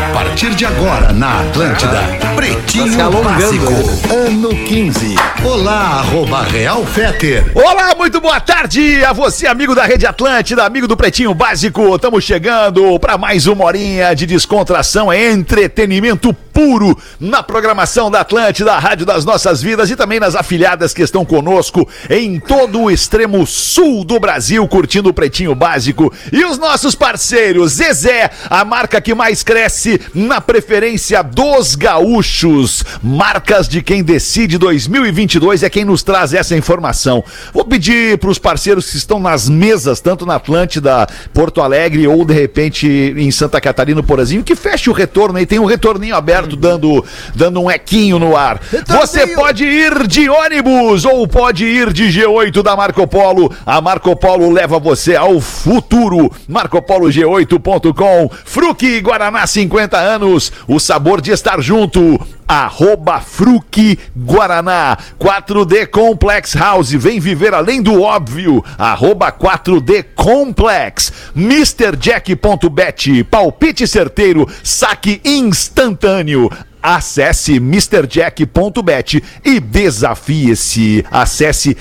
A partir de agora na Atlântida, Pretinho Básico, ano 15. Olá, arroba Real Feter. Olá, muito boa tarde a você, amigo da Rede Atlântida, amigo do Pretinho Básico. Estamos chegando para mais uma horinha de descontração, entretenimento puro na programação da Atlântida, a Rádio das Nossas Vidas e também nas afiliadas que estão conosco em todo o extremo sul do Brasil, curtindo o Pretinho Básico. E os nossos parceiros, Zezé, a marca que mais cresce na preferência dos gaúchos. Marcas de quem decide 2022 é quem nos traz essa informação. Vou pedir para os parceiros que estão nas mesas, tanto na Atlântida, Porto Alegre ou de repente em Santa Catarina, Porazinho, que feche o retorno aí. Tem um retorninho aberto dando, dando um equinho no ar. Você pode ir de ônibus ou pode ir de G8 da Marco Polo. A Marco Polo leva você ao futuro. MarcoPoloG8.com. Fruque Guaraná 50 anos. O sabor de estar junto. Arroba Fruque Guaraná. 4D Complex House. Vem viver além do óbvio. Arroba 4D Complex. MrJack.bet. Palpite certeiro. Saque instantâneo. Acesse MrJack.bet e desafie-se. Acesse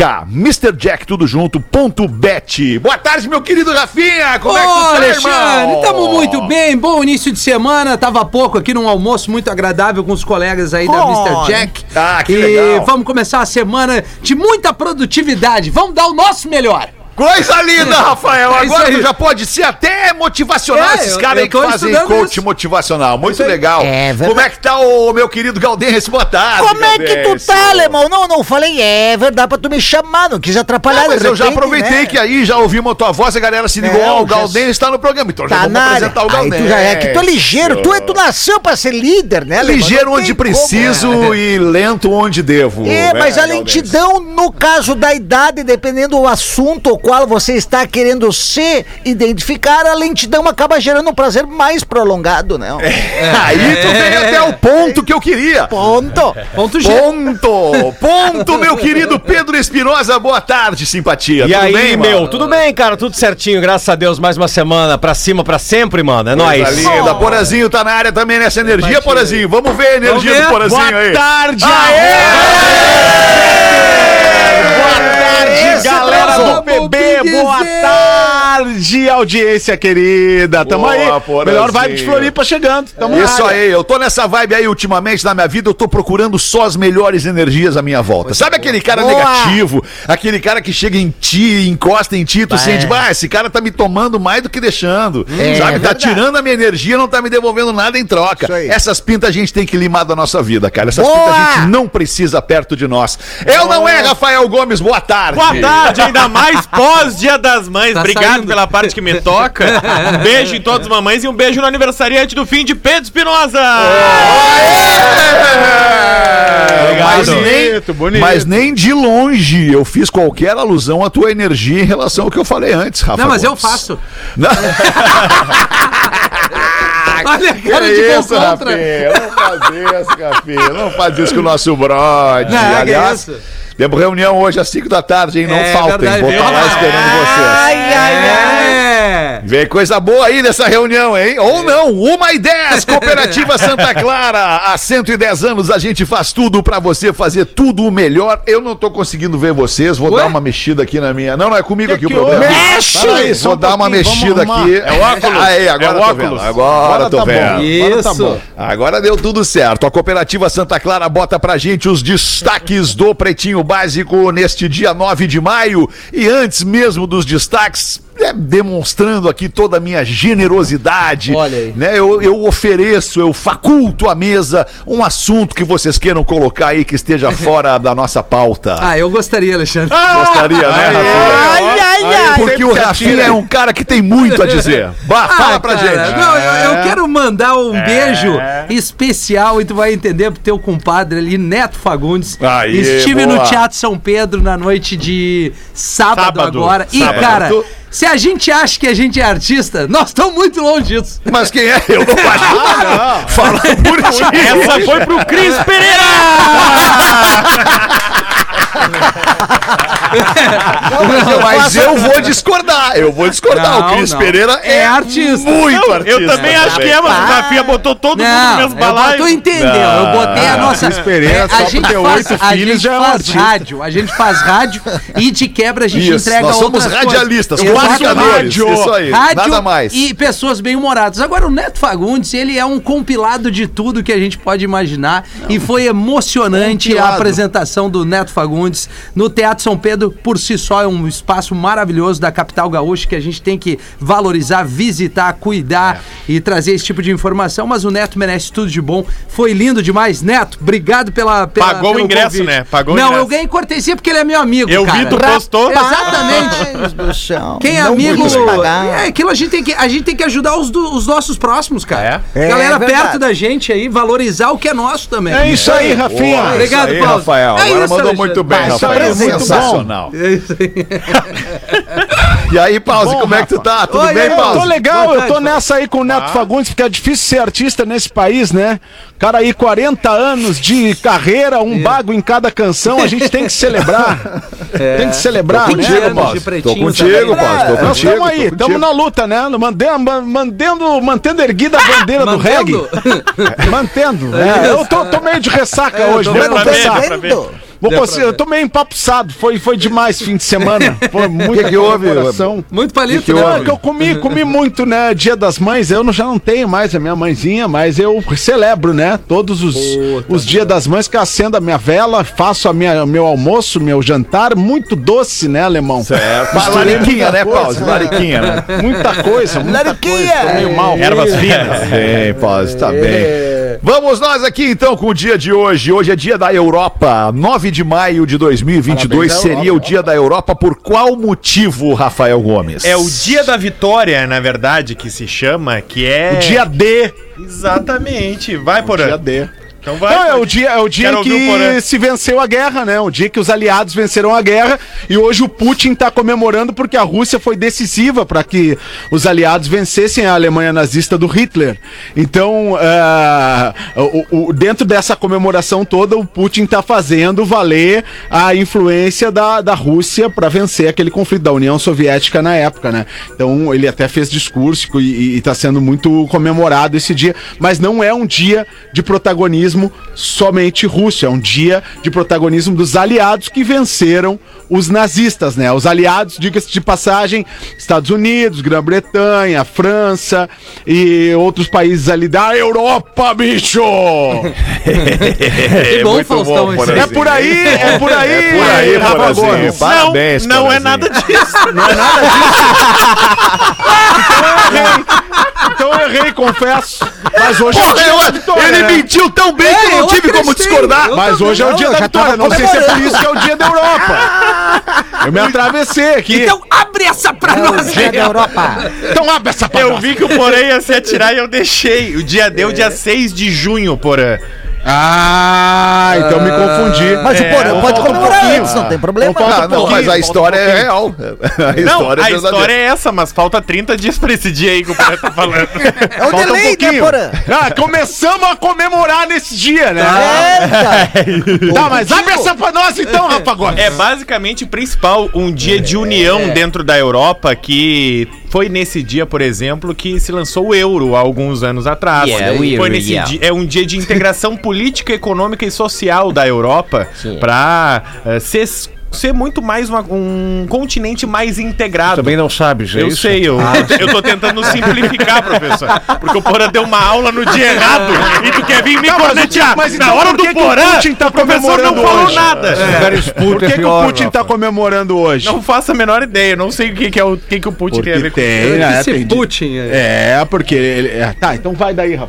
M-R-J-A-C-K. Mr. Jack, tudo junto, ponto bet. Boa tarde, meu querido Rafinha. Como é que tu Ô, tá, Alexandre, irmão? estamos muito bem. Bom início de semana. Tava há pouco aqui num almoço muito agradável com os colegas aí da Mr. Jack. ah, que e legal. vamos começar a semana de muita produtividade. Vamos dar o nosso melhor. Coisa linda, Rafael. É Agora tu já pode ser até motivacional. É, Esses caras aí que fazem coach isso. motivacional. Muito legal. É. Como é que tá o meu querido Galdense? Boa tarde. Como é que tu tá, alemão? Não, não falei, é verdade pra tu me chamar, não quis atrapalhar. Não, mas de eu já repente, aproveitei né? que aí já ouvimos a tua voz, a galera se ligou, É, ó, o já- Galdense está no programa, então já Tá vamos na área. apresentar o Galdense. tu já é que tu é ligeiro, tu, é, tu nasceu pra ser líder, né, alemão? Ligeiro onde preciso né? e lento onde devo. É, mas a Galdense. lentidão, no caso da idade, dependendo do assunto qual você está querendo se identificar, a lentidão acaba gerando um prazer mais prolongado, né? Aí tu vem até o ponto que eu queria. Ponto. Ponto G. Ponto! Ponto, meu querido Pedro Espinosa. Boa tarde, simpatia. E Tudo aí, bem, meu? mano? Tudo bem, cara? Tudo certinho, graças a Deus. Mais uma semana pra cima, pra sempre, mano. É nóis. Linda. Porazinho tá na área também nessa energia, Porazinho. Vamos ver a energia do. Porazinho Boa aí. tarde, Boa Esse galera do PB. Boa dizer. tarde, audiência querida. Tamo Boa, aí. Porazinho. Melhor vibe de Floripa chegando. Tamo na Isso aí, eu tô nessa vibe aí ultimamente na minha vida, eu tô procurando só as melhores energias à minha volta. Sabe aquele cara Boa. negativo, aquele cara que chega em ti, encosta em ti, tu sente, bah, esse cara tá me tomando mais do que deixando. É, sabe, tá tirando a minha energia, não tá me devolvendo nada em troca. Isso aí. Essas pintas a gente tem que limar da nossa vida, cara. Essas Boa. pintas a gente não precisa perto de nós. Eu não é, Rafael Gomes, boa tarde. Boa tarde, ainda mais pós-Dia das Mães. Tá Obrigado saindo. pela parte que me toca. Um beijo em todas as mamães e um beijo no aniversariante do fim de Pedro Espinosa. Mas nem, Bonito, bonito. mas nem de longe eu fiz qualquer alusão à tua energia em relação ao que eu falei antes, Rafa. Não, mas eu Gomes. faço. Não. Olha a Que cara de isso, contra. Rafinha? Não faz isso, Rafinha. Não faz isso com o nosso brode. Não, que Aliás, isso. temos reunião hoje às 5 da tarde, hein? Não É faltem. verdade, Vou estar lá esperando vocês. Ai, ai, ai. É. Vem coisa boa aí nessa reunião, hein? Ou não, uma e dez, Cooperativa Santa Clara. Há 110 anos a gente faz tudo pra você fazer tudo o melhor. Eu não tô conseguindo ver vocês, vou Ué? dar uma mexida aqui na minha. Não, não é comigo aqui o que problema. houve? Mexe! Só vou um dar uma mexida aqui. É o óculos. Aí, agora É o óculos. vendo. Agora, tô tá bom. vendo. Agora tá Isso. bom. Agora deu tudo certo. A Cooperativa Santa Clara bota pra gente os destaques do Pretinho Básico neste dia 9 de maio. E antes mesmo dos destaques, é, demonstrando aqui toda a minha generosidade. Olha aí. Né? Eu, eu ofereço, eu faculto à mesa um assunto que vocês queiram colocar aí que esteja fora da nossa pauta. Ah, eu gostaria, Alexandre. Gostaria, né, Rafinha? Ai, ai, ai. Porque o Rafinha é um cara que tem muito a dizer. Bah, fala Ah, pra cara, gente. Não, eu, eu quero mandar um beijo especial e tu vai entender pro teu compadre ali, Neto Fagundes. Aí, Estive boa. no Teatro São Pedro na noite de sábado, Sábado, agora. E, sábado. cara, se a gente acha que a gente é artista, nós estamos muito longe disso. Mas quem é? Eu não acho. Fala por ti. Essa foi pro Cris Pereira! Mas eu vou discordar. Eu vou discordar. Não, o Cris não. Pereira é, É artista. Muito Não, artista. eu também acho que é, mas o Rafinha botou todo mundo no Não, mesmo eu, balaio. tu entendeu? Eu botei a nossa. Cris Pereira, é, só a por gente ter faz, oito a filhos, gente já é um artista. rádio, a gente faz rádio e de quebra a gente Isso, entrega nós somos radialistas, comunicadores. Isso aí. Rádio Nada mais. e pessoas bem-humoradas. Agora, o Neto Fagundes, ele é um compilado de tudo que a gente pode imaginar. E foi emocionante a apresentação do Neto Fagundes no Teatro São Pedro. Por si só, é um espaço maravilhoso da capital gaúcha que a gente tem que valorizar, visitar, cuidar e trazer esse tipo de informação. Mas o Neto merece tudo de bom. Foi lindo demais. Neto, obrigado pela. pela Pagou o ingresso, né? Pagou Não, ingresso. eu ganhei cortesia porque ele é meu amigo. Eu vi, cara. tu postou. Exatamente. Quem é Não amigo. É aquilo a gente tem que, a gente tem que ajudar os, do- os nossos próximos, cara. É? Galera É verdade. perto da gente aí, valorizar o que é nosso também. É isso aí, Rafinha. Boa, Obrigado, isso aí, Paulo. Rafael. É Agora isso, mandou Alexandre. muito bem, Rafael. isso muito Sensacional. É. E aí, Pause, como é que tu tá? Tudo Oi, bem, eu Eu tô Pause? legal, eu tô nessa aí com o Neto Fagundes, porque é difícil ser artista nesse país, né? Cara aí, 40 anos de carreira, um bago em cada canção, a gente tem que celebrar. Tem que celebrar, Tô né? contigo, Contigo, Pause. Pause. Tô contigo. Pause. Tô Nós contigo. estamos aí, estamos na luta, né? Mantendo, mantendo, mantendo erguida a bandeira do reggae. Mantendo? Mantendo. é. eu tô, tô meio de ressaca É, hoje, tô né? vendo Vou conseguir- eu tô meio empapuçado. Foi, foi demais fim de semana. Foi muito Que que houve? coração. Muito palito, Que que né? Não, é que eu comi, comi muito, né? Dia das Mães, eu não- já não tenho mais a minha mãezinha, mas eu celebro, né? Todos os, os dias das mães que eu acendo a minha vela, faço a minha, meu almoço, meu jantar, muito doce, né, alemão? Misturei lariquinha, né, Pause? Lariquinha, né? Muita coisa, muita Lariquinha! coisa. Tô meio mal. Ervas finas. Bem, Pause, tá bem. Vamos nós aqui então com o dia de hoje. Hoje é dia da Europa. 9 de maio de 2022 seria o dia da Europa. Por qual motivo, Rafael Gomes? É o dia da vitória, na verdade, que se chama, que é... O dia D. Exatamente. Vai, Porã. Dia D. Então vai. Não, é o dia, é o dia Quero ouvir o que se venceu a guerra, né? O dia que os aliados venceram a guerra e hoje o Putin tá comemorando porque a Rússia foi decisiva para que os aliados vencessem a Alemanha nazista do Hitler. Então, ah, o- o- dentro dessa comemoração toda, o Putin tá fazendo valer a influência da, da Rússia para vencer aquele conflito da União Soviética na época, né? Então, ele até fez discurso e, e tá sendo muito comemorado esse dia, mas não é um dia de protagonismo somente russo, é um dia de protagonismo dos aliados que venceram os nazistas, né? Os aliados, diga-se de passagem, Estados Unidos, Grã-Bretanha, França e outros países ali da Europa, bicho! É bom, muito Faustão, bom, esse Porazinho. É por aí, é por aí! É por aí, Rafa. Gomes. Parabéns, não, não é Porazinho. nada disso. Então eu errei, confesso. Mas hoje é o Porra, dia eu- da vitória, ele né? mentiu tão bem que eu não eu tive como discordar. Eu Mas hoje é o Não, dia eu da já vitória. Não sei se é por isso que é o dia da Europa. Eu me atravessei aqui. Então abre essa pra É nós, o dia da Europa. Então abre essa pra Eu nós. vi que o Porã ia se atirar e eu deixei. O dia deu dia 6 de junho, Porã. Ah, então me confundi. Mas o Porã então pode um comemorar pouquinho. antes, não tem problema. Ah, não, pouquinho, mas a história um é real. A Não, história a é história verdadeira. é essa, mas falta 30 dias pra esse dia aí que o Porã tá falando. É o Falta um delay, né. Porã? Ah, começamos a comemorar nesse dia, né? É, cara. Tá, mas abre essa pra nós então, Rafa Gomes. É basicamente o principal, um dia de união dentro da Europa que foi nesse dia, por exemplo, que se lançou o euro há alguns anos atrás. Yeah, foi euro, nesse yeah. dia, é um dia de integração política, econômica e social da Europa para se es- ser muito mais uma- um continente mais integrado. Também não sabe, gente. Eu sei, eu, eu tô tentando simplificar, professor. Porque o Porã deu uma aula no dia errado e tu quer vir me Não, mas o cornetear. que- mas Na então hora por do o Porã, Putin tá o professor não comemorando falou hoje? nada. Por que, que o Putin tá comemorando hoje? Não faço a menor ideia, não sei o que, que é o que, que o Putin tem a ver Porque com isso. tem, Eu né? Tem de- Putin. é. É, porque ele. é, tá, então vai daí,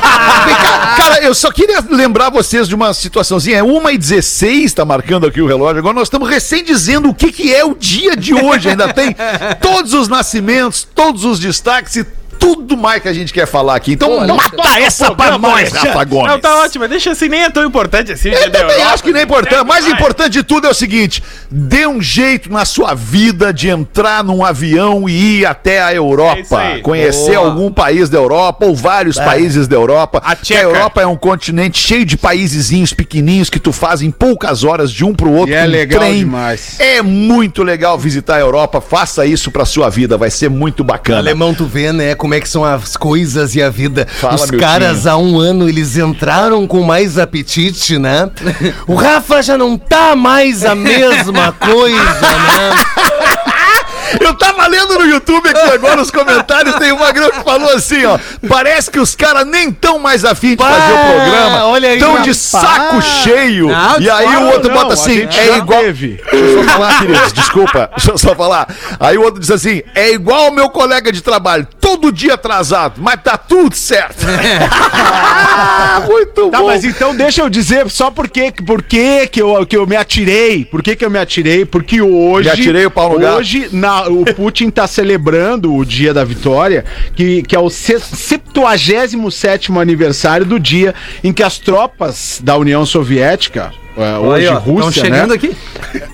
cá, Cara, eu só queria lembrar vocês de uma situaçãozinha. É 1h16, tá marcando aqui o relógio. Agora nós estamos recém dizendo o que, que é o dia de hoje. Ainda tem todos os nascimentos, todos os destaques e tudo mais que a gente quer falar aqui. Então mata essa pra nós, Rafa Gomes. Não, tá ótimo, deixa assim, nem é tão importante assim. Eu também acho que nem é importante. Mais Vai. importante de tudo é o seguinte: dê um jeito na sua vida de entrar num avião e ir até a É Europa. aí. conhecer Boa. algum país da Europa ou vários países da Europa. A Que a. Europa é um continente cheio de paísezinhos pequenininhos que tu faz em poucas horas de um pro outro. E é legal demais. É muito legal visitar a Europa. Faça isso pra sua vida, vai ser muito bacana. Alemão, tu vê, né, como é que são as coisas e a vida. Fala, Os caras há um ano, eles entraram com mais apetite, né? O Rafa já não tá mais a mesma coisa, né? Eu tava lendo no YouTube aqui agora nos comentários, tem uma grande que falou assim, ó. Parece que os caras nem tão mais afim de fazer o Pá, programa. olha aí, Tão de saco cheio. Não, e aí claro, o outro não, bota assim, é igual. teve. Deixa eu só falar, queridos, desculpa. Deixa eu só falar. Aí o outro diz assim: é igual o meu colega de trabalho, todo dia atrasado, mas tá tudo certo. Muito Tá, bom. mas então deixa eu dizer só por que, que, eu, que eu me atirei. Por que, que eu me atirei? Porque hoje. Me atirei o pau no. Hoje na, o Putin tá celebrando o dia da vitória, que, que é o se- 77 aniversário do dia em que as tropas da União Soviética, é, hoje Rússia, chegando né, aqui.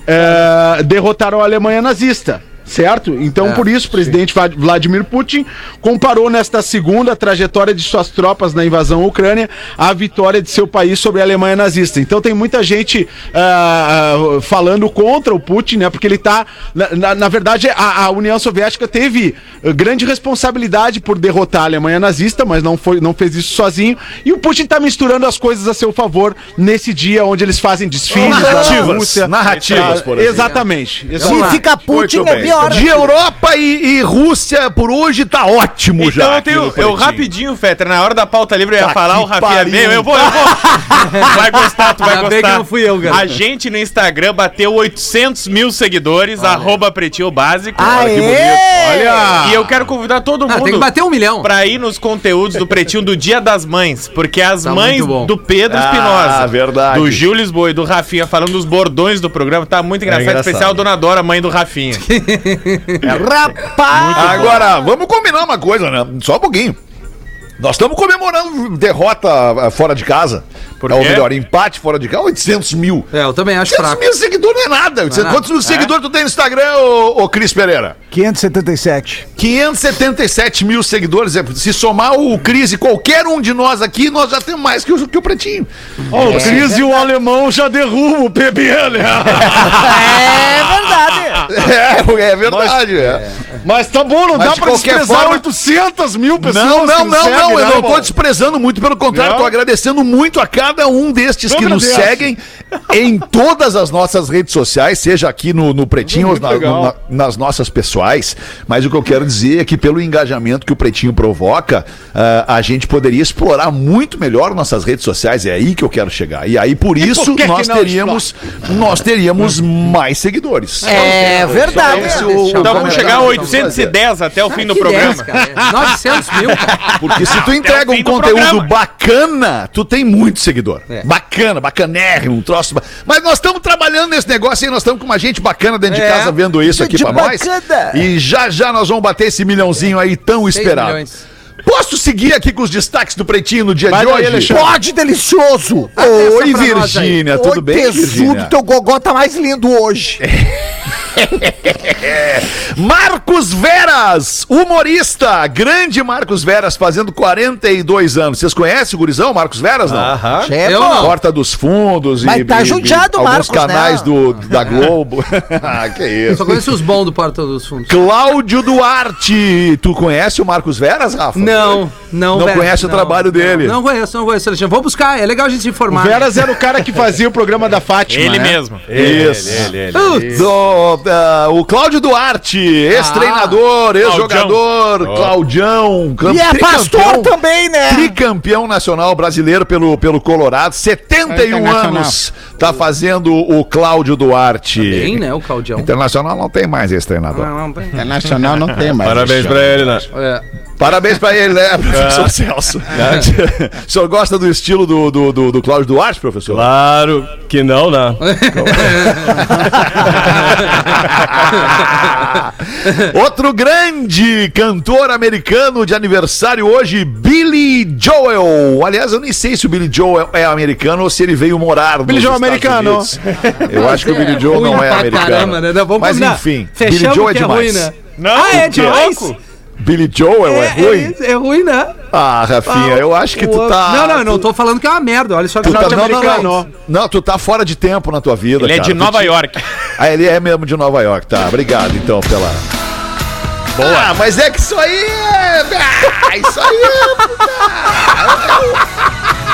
é, derrotaram a Alemanha nazista. Certo? Então, É, por isso, o presidente Va- Vladimir Putin comparou nesta segunda trajetória de suas tropas na invasão à Ucrânia à vitória de seu país sobre a Alemanha nazista. Então, tem muita gente ah, ah, falando contra o Putin, né? Porque ele tá. Na, na- na verdade, a, a União Soviética teve eh, grande responsabilidade por derrotar a Alemanha nazista, mas não, foi, não fez isso sozinho. E o Putin tá misturando as coisas a seu favor nesse dia onde eles fazem desfiles Narrativas, Rússia. narrativas, Ah, por exemplo. Exatamente. Se fica Putin é pior. De Europa e, e Rússia por hoje tá ótimo Então já. eu aqui tenho. Eu rapidinho, Fetter, na hora da pauta livre eu ia Tá falar, o Rafinha pariu. veio. Eu vou, eu vou. Vai gostar, tu vai Ainda gostar. que não fui eu, cara. A gente no Instagram bateu 800 mil seguidores, arroba pretinho básico. Aê! que bonito. Olha! E eu quero convidar todo Ah, mundo. tem que bater um milhão. Pra ir nos conteúdos do Pretinho do Dia das Mães, porque as Tá mães do Pedro Ah, Espinosa, verdade. do Gil Lisboa e do Rafinha falando dos bordões do programa, tá muito engraçado, engraçado. especial Dona Dora, mãe do Rafinha. Rapaz! Agora, vamos combinar uma coisa, né? Só um pouquinho. Nós estamos comemorando derrota ah, fora de casa. Por Ou quê? melhor, empate fora de casa, 800 mil. É, eu também acho 800 fraco. mil seguidores não é nada. é nada. Quantos seguidores tu tem no Instagram, ô, ô Cris Pereira? 577. 577 mil seguidores. É, Se somar o Cris e qualquer um de nós aqui, nós já temos mais que o, que o Pretinho. Ó, o Cris e o alemão já derrubam o PBL. É verdade. É, é verdade. é. Mas tá bom, não Mas dá de pra qualquer desprezar forma- 800 mil pessoas. Não, não, que não, não, eu né, não tô irmão? desprezando muito, pelo contrário, Não? tô agradecendo muito a cada um destes que nos seguem em todas as nossas redes sociais, seja aqui no, no Pretinho ou na- legal. na- nas nossas pessoais. Mas o que eu quero dizer é que pelo engajamento que o Pretinho provoca, ah, a gente poderia explorar muito melhor nossas redes sociais. É aí que eu quero chegar. E aí, por E isso, por que que nós não teríamos, nós teríamos mais seguidores. É verdade. É o- Deixa eu Então vamos chegar a Então, 810 até o fim do Que programa. 10, cara. 900 mil. Porque se tu entrega um conteúdo programa. bacana, tu tem muito seguidor. É. Bacana, bacanérrimo, um troço. Ba- Mas nós estamos trabalhando nesse negócio aí, nós estamos com uma gente bacana dentro de É. casa vendo isso aqui pra nós. bacana. E já já nós vamos bater esse milhãozinho aí tão esperado. milhões. Posso seguir aqui com os destaques do Pretinho no dia Vai de hoje? Alexandre. Pode, delicioso. Oi. Virgínia, tudo Oi, bem, tesudo, Virgínia? teu gogó tá mais lindo hoje. Marcos Veras, humorista, grande Marcos Veras, fazendo 42 anos. Vocês conhecem o gurizão, Marcos Veras, não? Aham. Chefe, Eu não. Porta dos Fundos Mas tá judiado o alguns Marcos, né? canais do, da Globo. ah, que Eu isso. só conheço os bons do Porta dos Fundos. Cláudio Duarte. Tu conhece o Marcos Veras, Rafa? Não, não. Não velho, conhece o trabalho dele? Não conheço, não conheço, Alexandre. Vou buscar, é legal a gente se O informar. Veras era o cara que fazia o programa da Fátima. Ele né? mesmo. Isso. Ele, ele, ele. Putz, Ah, o Cláudio Duarte, ex-treinador, ex-jogador, Claudião, cam- E é pastor também, né? Tricampeão nacional brasileiro pelo, pelo Colorado, 71 Internacional. anos, tá fazendo o Cláudio Duarte. bem, né, o Claudião. Internacional não tem mais esse treinador. Não, não, tem. É nacional, não tem mais. Parabéns pra ele, né? É. Parabéns pra ele, né, professor Celso? o senhor gosta do estilo do, do, do, do Cláudio Duarte, professor? Claro que não, né? Outro grande cantor americano de aniversário hoje, Billy Joel. Aliás, eu nem sei se o Billy Joel é americano ou se ele veio morar Billy nos Joel Estados americano. Unidos. Eu acho que o Billy Joel ruim não é americano. caramba, né? Não, Mas combinar. enfim, Fechamos Billy Joel é demais. ruim, né? Não, ah, é demais? Billy Joel é, ruim? É, é ruim, né? Ah, Rafinha, eu acho que tu tá... Não, não, eu não tô falando que é uma merda. Olha só que Tu tá, não, não, não. Não, tu tá fora de tempo na tua vida, Ele é cara. de Tu Nova te- York. Ah, ele é mesmo de Nova York, tá. Obrigado, então, pela. Boa. Ah, mas é que isso aí é. Ah, isso aí é.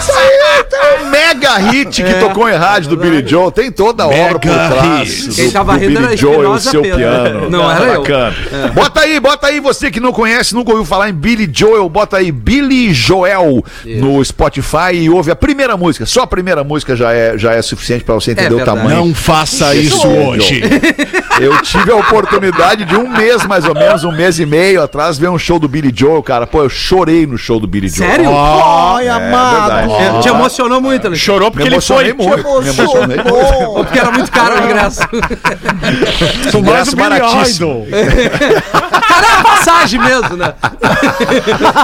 Isso aí é um mega hit que tocou em rádio do Billy Joel. Tem toda a obra por trás. do- Quem tava do rindo era Billy Joel e o seu Pedro. piano. Não, Tá era eu. bacana. Bota aí, bota aí, você que não conhece, nunca ouviu falar em Billy Joel, bota aí Billy Joel no Spotify e ouve a primeira música. Só a primeira música já é, já é suficiente pra você entender o verdade. tamanho. Não faça isso é o hoje. Eu tive a oportunidade de um mês, mais ou menos, um mês e meio atrás, ver um show do Billy Joel, cara. Pô, eu chorei no show do Billy Joel. Sério? Ai, É amado. Verdade. É, Te emocionou muito, Alexandre. Chorou porque ele foi. muito. Me emocionei muito. Emocionou. Porque era muito caro o ingresso. Sou mais Ingresso baratíssimo. Cara, é passagem mesmo, né?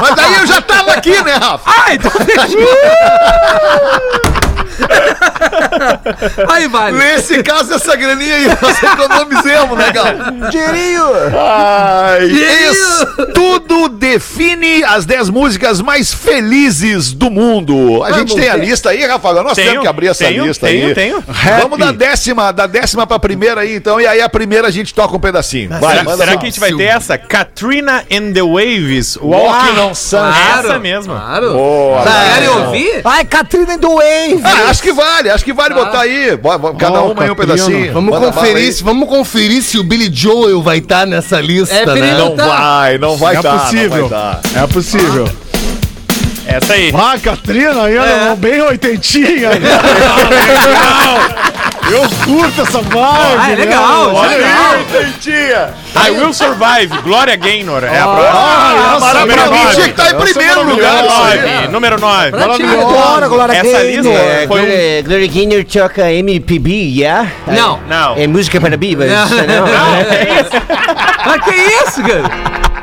Mas daí eu já tava aqui, né, Rafa? Ah, então. Aí, vale. Nesse caso, essa graninha aí, nós economizemos, né, Gal? Dinheirinho. Ai, Dinheirinho. isso tudo define as 10 músicas mais felizes do mundo. A gente tem a lista aí, Rafael. Nós Tenho, temos que abrir essa tenho, lista tenho, aí. tenho. Vamos da décima, da décima pra primeira aí, então. E aí a primeira a gente toca um pedacinho. Vai, Será, manda será que a gente vai ter essa? Katrina and the Waves. Walking on Sunshine. Essa mesmo. Claro. Boa, Querem ouvir? Ai, Catrina do Wave. Ah, acho que vale, acho que vale botar aí. Cada uma aí um pedacinho. Vamos conferir, se, vamos conferir se o Billy Joel vai estar nessa lista, É né? Não Tá. vai, não vai É dar. possível. Não vai dar. É possível. Essa aí. Ah, Catrina, aí, olha, bem oitentinha. né? Eu curto essa vibe. Ah, é legal. né? Olha Olha legal. aí. Tentinha. I Will Survive. Glória Gaynor. É a próxima. Ah, essa Maravilha, é pra mim tinha que estar em primeiro Essa é lugar. isso Número 9. Agora, Glória Essa Gaynor. lista É, foi um... Gloria, Gloria Gaynor toca MPB, yeah? Não. Não. É música para bibas? Não. Não. Mas que isso, cara?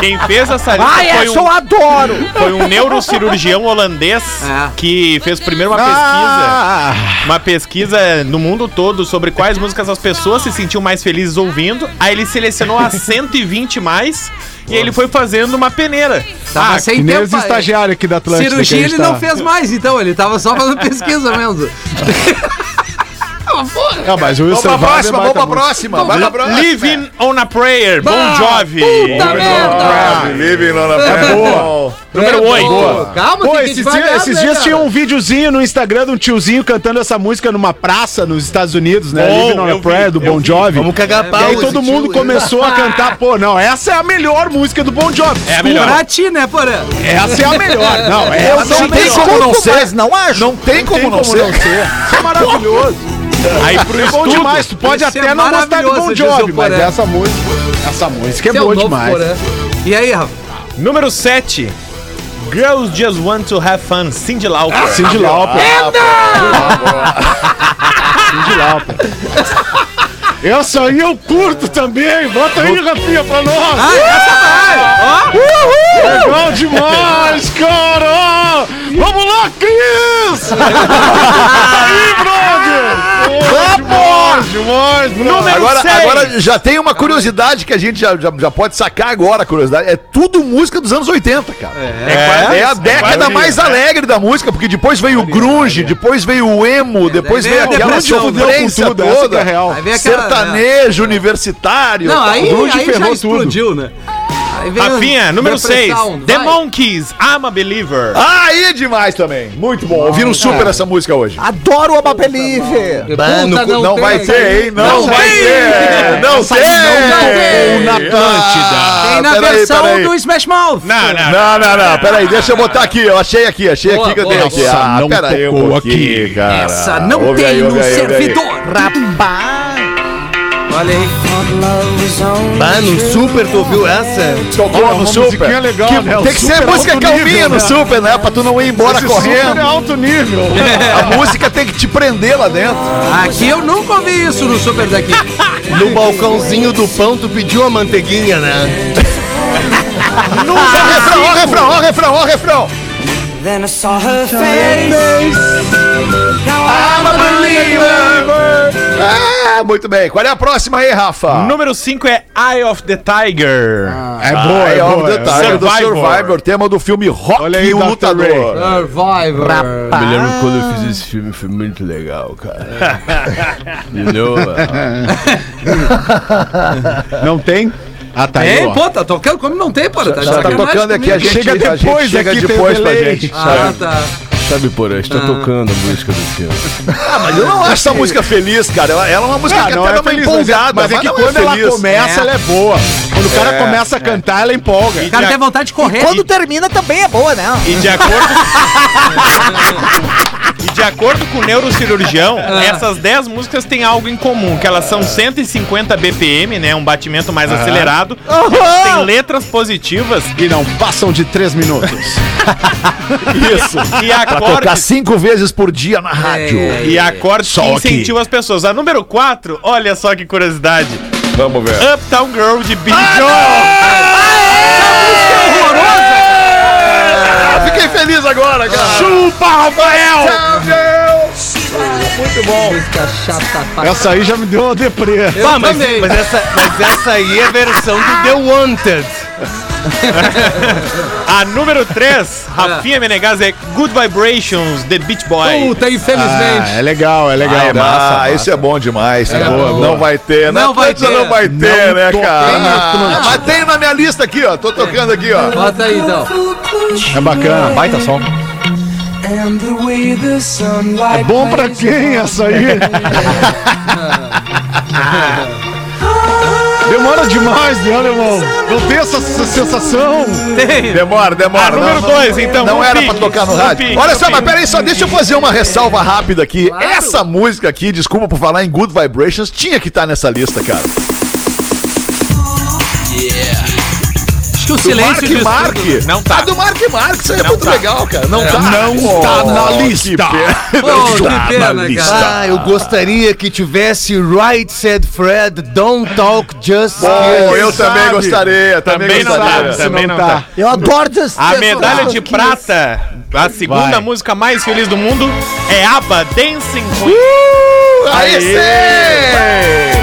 Quem fez essa lista Ai, foi, essa eu um, adoro. foi um neurocirurgião holandês É. que fez primeiro uma Ah. pesquisa. Uma pesquisa no mundo todo sobre quais músicas as pessoas se sentiam mais felizes ouvindo. Aí ele selecionou as 120 mais e aí ele foi fazendo uma peneira. Tava Ah, sem Que nem tempo. os pra- estagiários aqui da Atlântica. Cirurgia ele gente não tá- fez mais, então. Ele tava só fazendo pesquisa mesmo. Ah, mas o Will Vamos pra próxima, vamos pra próxima. Vai pra próxima. Living on a Prayer, Bon Jovi. Puta merda! Living on a É boa. Número É, 8. boa. Calma, Pô, tem esses dias, esses dias tinha um videozinho no Instagram de um tiozinho cantando essa música numa praça nos Estados Unidos, né? Bom, Living on a vi, Prayer, do Bon vi. Jovi. Vamos cagar E pau. aí esse todo mundo tio aí. começou a cantar, pô, não, essa é a melhor música do Bon Jovi. É a melhor. Pra ti, né, Porã? Essa é a melhor. Não, essa não é a tem melhor. como não ser. Não acho. Não tem como Tem não não ser. Isso é maravilhoso. Aí pro É bom estudo. demais. Tu pode Esse até é não gostar Bon diz o Jovi, mas essa música, essa música é é boa demais. E aí, Rafa? Número 7. Girls Just Want to Have Fun, Cindy Lauper. Cindy Lauper. Cindy Lauper. Essa aí eu curto também. Bota aí, Rafinha, pra nós. Ah, essa vai! Ó! Legal demais, cara! Vamos lá, Cris! aí, brother! demais, bro. Número Agora, seis. agora já tem uma curiosidade que a gente já, já, já pode sacar agora a curiosidade. É tudo música dos anos 80, cara. É, é a década quase mais né? alegre da música, porque depois veio o grunge, depois veio o emo, depois veio veio a aquela depressão, sofrência tudo, toda. é real. Aquela- Sertanejo, universitário. Não, aí, grunge aí já ferrou explodiu, né? Aí Rafinha, número 6. depressão, The vai. Monkeys, I'm a Believer. Ah, aí é demais também. Muito bom. Ouviram super essa música hoje. Adoro a Babelive. Bah, no Puta, cu- Não tem, vai ter, aí. hein? Não, vai tem. ter! Não tem! não tem. na Atlântida. Tem na peraí, versão peraí. do Smash Mouth. Não, não. Não, não, não, peraí, deixa eu botar aqui, eu achei aqui, achei Boa, aqui que eu tenho aqui. Ah, Essa não peraí tocou pouquinho, aqui. cara. Essa não Ouve tem aí, no servidor. Rapaz. Olha aí. Bah, no Super, tu ouviu essa? Tocou Olha, no Super. legal, Que- né? Tem que ser Super música alto calminha nível, no né? Super, né? Pra tu não ir embora Esse Super é correndo. alto nível. A música tem que te prender lá dentro. Aqui eu nunca ouvi isso no Super daqui. No balcãozinho do pão, tu pediu a manteiguinha, né? Ó o refrão, ó refrão, ó refrão, ó refrão. Then I saw her face. I'm a believer. Ah, muito bem. Qual é a próxima aí, Rafa? Número 5 é Eye of the Tiger. É boa, é Eye of boa. the é Tiger do Survivor. Survivor, tema do filme Rock Olha aí, e o Dr. Lutador. Survivor. Me lembro quando eu fiz esse filme, foi muito legal, cara. You know, Não tem? Ah, tá aí, Tem, ó. pô, tá tocando como não tem, pô. Tá, Já tá tocando aqui, a gente Chega a gente depois chega depois pra gente. Ah, tá. Sabe, porra, está tocando a música do filme. Ah, mas eu não acho essa música feliz, cara. Ela, ela é uma música Ah, que não até é dá uma feliz, mas é- empolgada. mas é que não quando ela feliz. começa, É. ela é boa. Quando o cara É, começa a cantar, ela empolga. O cara tem vontade de correr. Quando termina também é boa, né? E de acordo. e de acordo com o neurocirurgião, essas 10 músicas têm algo em comum, que elas são 150 BPM, né? Um batimento mais acelerado. Tem letras positivas E não passam de três minutos. Isso. e Pra tocar acordes. cinco vezes por dia na rádio. É. E acordes que Só aqui. incentivam as pessoas. A número 4, olha só que curiosidade. Vamos ver. Uptown Girl de Billy Ah, feliz agora, cara. Chupa, Rafael! Muito bom. Música chata pra Essa aí já me deu uma deprê. Eu Ah, mas, também. mas, essa, mas essa aí é a versão do The Wanted. A número 3, Rafinha Menegas, é Good Vibrations, The Beach Boy. Puta, Ah, infelizmente. é legal, é legal. Ah, esse é bom demais, cara. boa, Não vai ter, né? Não vai ter. Não vai ter, Não né, cara? Ah, mas tem na minha lista aqui, ó. Tô tocando aqui, ó. Bota aí, então. É bacana. Baita som. É bom pra quem essa aí? Demora demais, né, alemão? Não tem essa, essa sensação. Demora, demora. Ah, número Não- dois, não- então, Não era pique, pra tocar no rádio. pique, Olha só, mas pique. peraí, só deixa eu fazer uma ressalva rápida aqui. Essa música aqui, desculpa por falar em Good Vibrations, tinha que estar nessa lista, cara. Acho que o Do silêncio Mark diz Mark. tudo. Não tá. A do Mark Mark, isso aí é Não muito tá. legal, cara. Não tá. não Oh, tá na que lista. pena. Pô, que Tá pena, na cara. lista. Ah, eu gostaria que tivesse Right Said Fred, Don't Talk Just Bom, Kiss. eu também sabe? gostaria, também, Também não gostaria. tá, também não não tá. Eu adoro esse A medalha de prata, a segunda Vai. música mais feliz do mundo, é ABBA Dancing Queen. Uh, aí sim!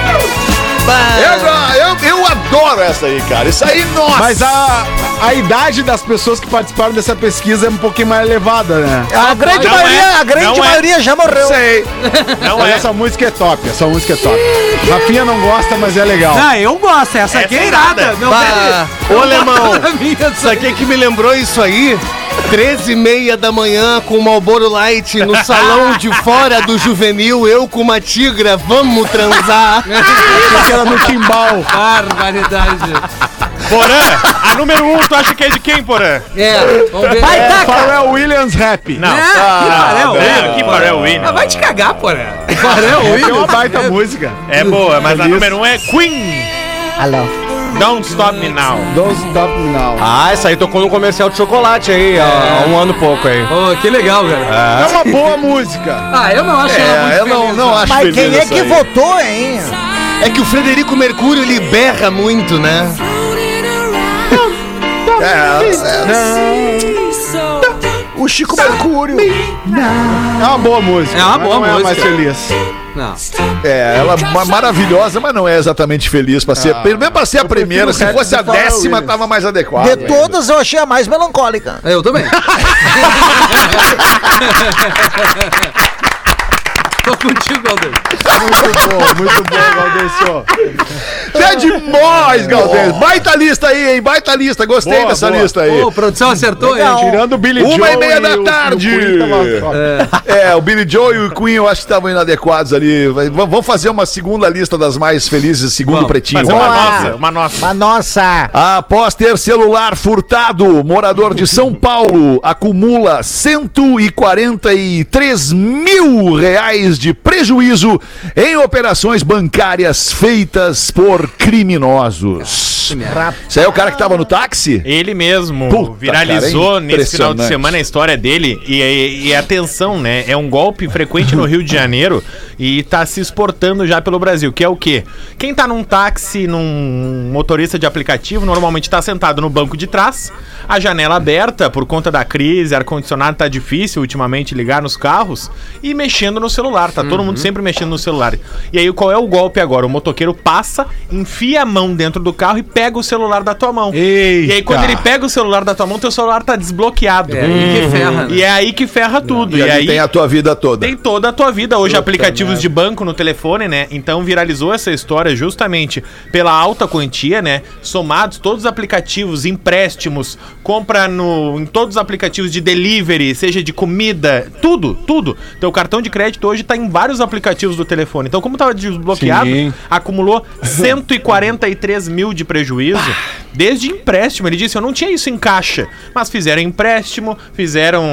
Eu, eu, eu adoro essa aí, cara. Isso aí, nossa! Mas a, a idade das pessoas que participaram dessa pesquisa é um pouquinho mais elevada, né? A grande Não maioria, é, a grande não é. maioria já morreu. sei. Não Mas é? essa música é top, essa música é top. Rafinha não gosta, mas é legal. Ah, eu gosto. Essa aqui Essa é é irada. irada. Não ô, alemão, Pra mim, essa sabe o que me lembrou isso aí? 13 e meia da manhã com o Malboro Light no salão de fora do juvenil, eu com uma tigra, vamos transar. Porque ela no timbal. Barbaridade. Porã, a número 1, um, tu acha que é de quem, Porã? É, vamos ver. Vai, é. taca. Pharrell Williams Rap. Não. É, que Pharrell não, Williams. que Pharrell Williams. Ah, vai te cagar, porra. Pharrell É Williams. uma baita música. É boa, mas a número 1 um é Queen. Alô. Don't Stop Me Now. Don't Stop Me Now. Ah, essa aí tocou no comercial de chocolate aí, há um ano e pouco aí. Pô, que legal, cara. É uma boa música. Ah, eu não acho ela muito É, eu não, feliz, não acho Mas quem é que aí. votou, hein? É que o Frederico Mercúrio, ele berra muito, né? É, é, O o Chico Mercúrio. É uma boa música. É uma boa não É a mais música. feliz. Não. É, ela é ma- maravilhosa, mas não é exatamente feliz pra ser. pelo menos pra ser a primeira. Se fosse a décima, Williams. tava mais adequado. De todas, eu achei a mais melancólica. Eu também. Tô contigo, Alder. Muito bom, muito bom, Galdêncio. É demais, Galdês. Baita lista aí, hein? Baita lista. Gostei Boa, dessa boa. lista aí. Ô, produção acertou, Legal. hein? Tirando o Billy Uma Joe e meia da tarde. o Queen tava- É, o Billy Joe e o Queen eu acho que estavam inadequados ali. Vamos fazer uma segunda lista das mais felizes, segundo Vamos. pretinho. Fazer uma nossa, uma nossa. Mas nossa. Após ter celular furtado, morador de São Paulo acumula 143 mil reais de prejuízo em operações bancárias feitas por criminosos. Isso aí é o cara que tava no táxi? Ele mesmo Puta, viralizou cara, é nesse final de semana a história dele. E, e, e atenção, né? É um golpe frequente no Rio de Janeiro e tá se exportando já pelo Brasil. Que é o quê? Quem tá num táxi, num motorista de aplicativo, normalmente tá sentado no banco de trás, a janela aberta por conta da crise, ar-condicionado tá difícil ultimamente ligar nos carros e mexendo no celular. Tá todo mundo sempre mexendo no celular. E aí qual é o golpe agora? O motoqueiro passa, enfia a mão dentro do carro e pega o celular da tua mão. E aí, quando ele pega o celular da tua mão, teu celular tá desbloqueado. É aí que ferra, né? E é aí que ferra tudo. E, E, aí tem a tua vida toda. tem toda a tua vida. Hoje, aplicativos de banco no telefone, né? Então viralizou essa história justamente pela alta quantia, né? Somados todos os aplicativos, empréstimos, compra no, em todos os aplicativos de delivery, seja de comida, tudo, tudo. Teu cartão de crédito hoje tá em vários aplicativos do telefone. Então, como tava desbloqueado, Sim. acumulou 143 mil de prejuízo. Desde empréstimo, ele disse, eu não tinha isso em caixa, mas fizeram empréstimo, fizeram,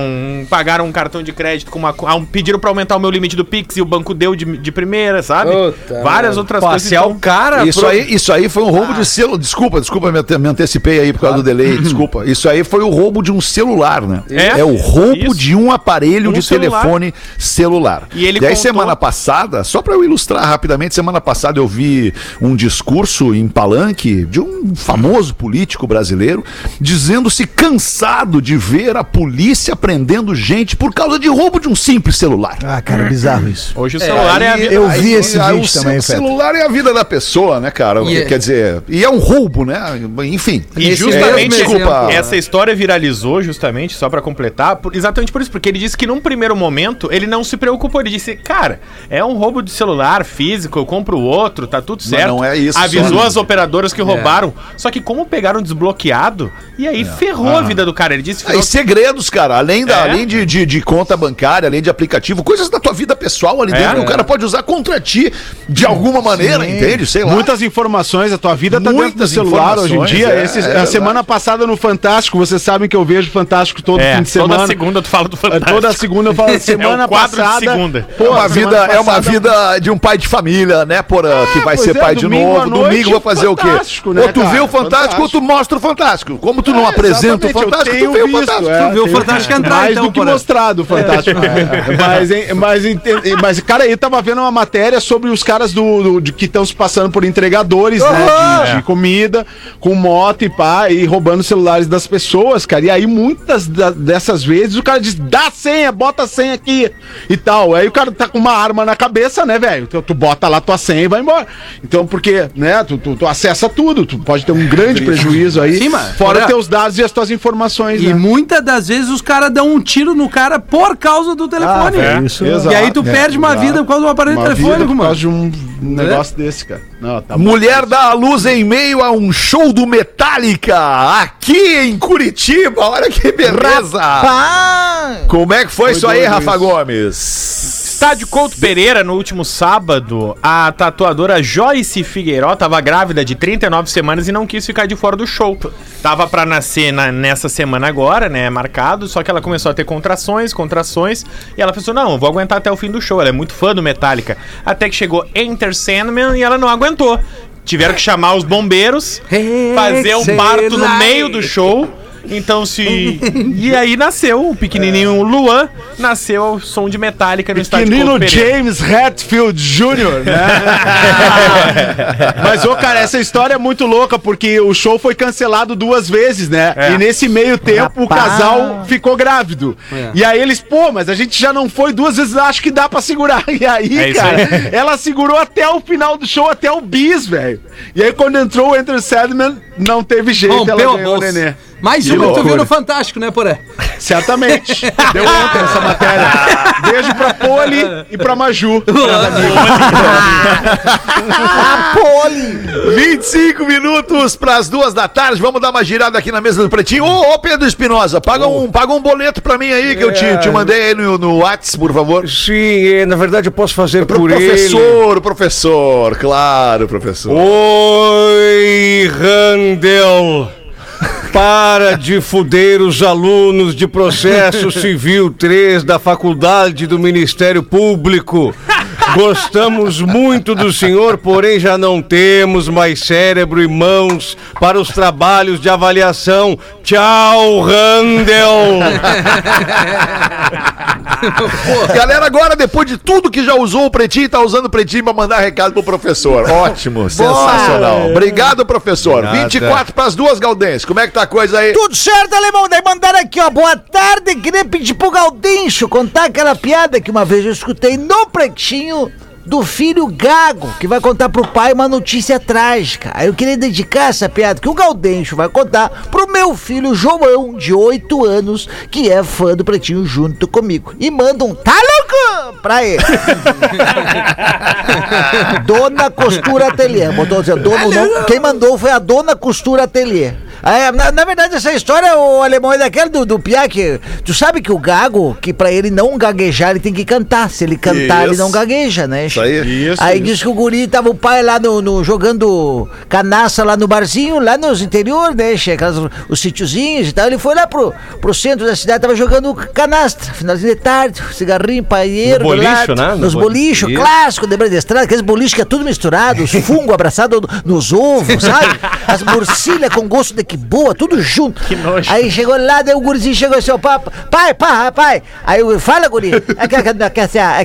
pagaram um cartão de crédito com uma, ah, um- pediram pra aumentar o meu limite do Pix e o banco deu de, de primeira, sabe? Puta Várias merda. outras coisas. Passear o então- cara. Isso pro- aí, isso aí foi um roubo de celular. Desculpa, desculpa, me, me antecipei aí por causa do delay. Desculpa. Isso aí foi o roubo de um celular, né? É, o roubo isso. de um aparelho Um de celular. telefone celular. E ele aí, contou- semana passada, só pra eu ilustrar rapidamente, semana passada eu vi um discurso em palanque de um famoso político brasileiro dizendo-se cansado de ver a polícia prendendo gente por causa de roubo de um simples celular. Ah, cara, bizarro isso. Hoje o celular é, a Aí- vida. Eu aí- vi esse aí vídeo o também, Feta. celular é a vida da pessoa, né, cara? E é- Quer dizer, e é um roubo, né? Enfim. E justamente mesmo exemplo, essa história viralizou justamente, só pra completar, por- exatamente por isso, porque ele disse que num primeiro momento ele não se preocupou, ele disse, cara, é um roubo de celular físico, eu compro outro, tá tudo certo. não é isso Avisou só, as operadoras que roubaram, só que como pegaram desbloqueado, e aí ferrou a vida do cara, ele disse, Aí, segredos, cara, além, da, É. além de, de, de conta bancária, além de aplicativo, coisas da tua vida pessoal ali É. dentro, que o cara pode usar contra ti de alguma maneira, entende? Sei lá. Muitas informações, a tua vida tá dentro do Muitas celular hoje em dia. é, Esse- é a semana passada no Fantástico, vocês sabem que eu vejo Fantástico todo é, fim de semana. toda segunda tu fala do É, Fantástico. Toda segunda eu falo, semana É passada. segunda. Pô, é uma, vida, é uma passada- vida de um pai de família, né, Porã? que vai ser é, pai de novo. domingo vai fazer o quê? Fantástico, né, ou tu cara? vê o Fantástico, Fantástico. ou tu mostra o Fantástico. Como tu não É, apresenta o Fantástico, tenho tu vê o Fantástico. é, Tu viu o Fantástico entrar, Mais então, do que mostrado o Fantástico. mas, em- mas, mas, cara, eu tava vendo uma matéria sobre os caras do, do- de- que estão se passando por entregadores, né? De, de comida, com moto e pá, e roubando celulares das pessoas, cara. E aí, muitas da- dessas vezes, o cara diz, dá a senha, bota a senha aqui e tal. Aí o cara tá com uma arma na cabeça, né, velho? Tu, tu bota lá tua senha e vai embora. Então, porque, né, tu, tu, tu acessa tudo, tu pode ter um grande prejuízo aí. Sim, mano. fora Olha- teus dados e as tuas informações, E né? muitas das vezes os caras dão um tiro no cara por causa do telefone. é, isso. E aí tu Exato, perde uma exato. vida por causa do aparelho Uma vida telefônico, por mano. causa de um negócio desse, cara. Não, tá bom. Mulher dá a luz em meio a um show do Metallica aqui em Curitiba. Olha que beleza! Pá! Como é que foi, isso aí, Rafa isso. Gomes? Estádio Couto Pereira, no último sábado, a tatuadora Joyce Figueiró tava grávida de 39 semanas e não quis ficar de fora do show. Tava pra nascer na- nessa semana agora, né, marcado, só que ela começou a ter contrações, contrações, e ela pensou, não, eu vou aguentar até o fim do show, ela é muito fã do Metallica. Até que chegou Enter Sandman e ela não aguentou. Tiveram que chamar os bombeiros, fazer um parto no meio do show Então se. e aí nasceu o pequenininho Luan, nasceu ao som de Metallica no estádio Couto Pereira. James Hetfield Jr., né? Mas, ô, cara, essa história é muito louca, porque o show foi cancelado duas vezes, né? É. E nesse meio tempo o Rapaz. casal ficou grávido. É. E aí eles, pô, mas a gente já não foi duas vezes, acho que dá pra segurar. E aí, É cara, aí. ela segurou até o final do show, até o bis, velho. E aí quando entrou o Enter Sandman, não teve jeito, Rompeu ela ganhou o nenê. Mais uma que tu viu no Fantástico, né, Poré? Certamente. Deu ontem essa matéria. Beijo pra Poli e pra Maju. A poli. 25 minutos para as duas da tarde. Vamos dar uma girada aqui na mesa do Pretinho. Ô, ô, Pedro Espinosa, paga um, paga um boleto pra mim aí que eu te, te mandei aí no, no Whats, por favor. Sim, é, na verdade eu posso fazer Pro por ele. professor, professor, claro, professor. Oi, Randel. Para de fuder os alunos de processo civil 3 da Faculdade do Ministério Público. Gostamos muito do senhor, porém já não temos mais cérebro e mãos para os trabalhos de avaliação. Tchau, Randel. Galera, agora, depois de tudo que já usou o Pretinho, tá usando o Pretinho pra mandar recado pro professor. Ótimo, sensacional. Obrigado, professor. 24 pras duas, Galdense. Como é que tá a coisa aí? Tudo certo, alemão? Daí mandaram aqui, ó. Boa tarde, queria pedir pro Galdincho contar aquela piada que uma vez eu escutei no pretinho do filho Gago, que vai contar pro pai uma notícia trágica. Aí eu queria dedicar essa piada que o Gaudencho vai contar pro meu filho João, de 8 anos, que é fã do Pretinho junto comigo. E manda um tá louco pra ele. Dona Costura Ateliê. Botou assim, não, quem mandou foi a Dona Costura Ateliê. É, na, na verdade, essa história, o alemão é daquele do, do Piá que. Tu sabe que o gago, que pra ele não gaguejar, ele tem que cantar. Se ele cantar, ele Isso. não gagueja, né? Isso aí. Isso, Aí isso. diz que o guri tava o pai lá no, no- jogando canaça lá no barzinho, lá nos interior, né? Aquelas, os sítiozinhos e tal. Ele foi lá pro, pro centro da cidade, tava jogando canastra, finalzinho de tarde, cigarrinho, paieiro, No bolicho, né? No Nos boli- bolichos, clássico de de estrada, aqueles bolichos que é tudo misturado, os fungos abraçados nos ovos, sabe? As morcilhas com gosto de que boa, tudo junto. Que nojo. Aí chegou lá, daí o gurizinho chegou assim, ó, pai, pai, pai, pai. Aí eu, fala, guri. É que, é é é é é é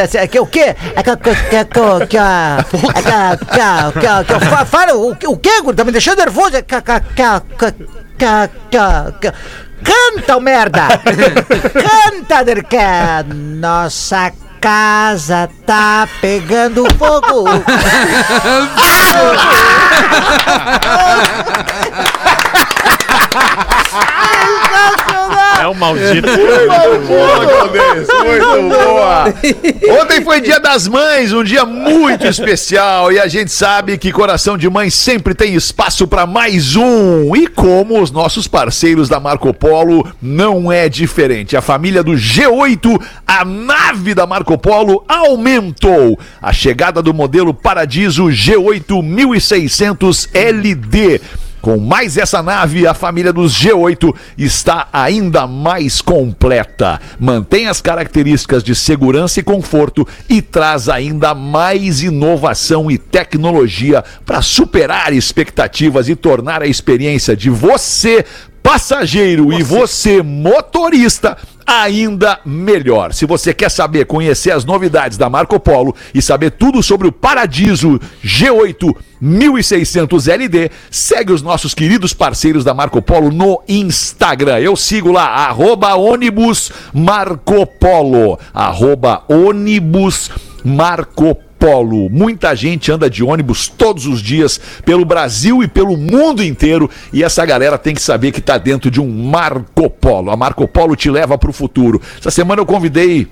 é é é o quê? É que, é que, é que, que, a- é que, é que, é que, é que, fa- fala, o, quê, guri? Tá me deixando nervoso. É é é é é é Canta, merda! Canta, Derke! Nossa casa tá pegando fogo! É um maldito. Muito boa, muito boa. Ontem foi dia das mães, um dia muito especial e a gente sabe que coração de mãe sempre tem espaço para mais um. E como os nossos parceiros da Marco Polo não é diferente. A família do G8, a nave da Marco Polo aumentou. A chegada do modelo Paradiso G8 1600 LD. Com mais essa nave, a família dos G8 está ainda mais completa. Mantém as características de segurança e conforto e traz ainda mais inovação e tecnologia para superar expectativas e tornar a experiência de você passageiro e você motorista ainda melhor. Se você quer saber, conhecer as novidades da Marco Polo e saber tudo sobre o Paradiso G8 1600 LD, segue os nossos queridos parceiros da Marco Polo no Instagram. Eu sigo lá, arroba ônibus Marco Polo, arroba ônibus Marco Polo. Muita gente anda de ônibus todos os dias pelo Brasil e pelo mundo inteiro e essa galera tem que saber que está dentro de um Marco Polo. A Marco Polo te leva para o futuro. Essa semana eu convidei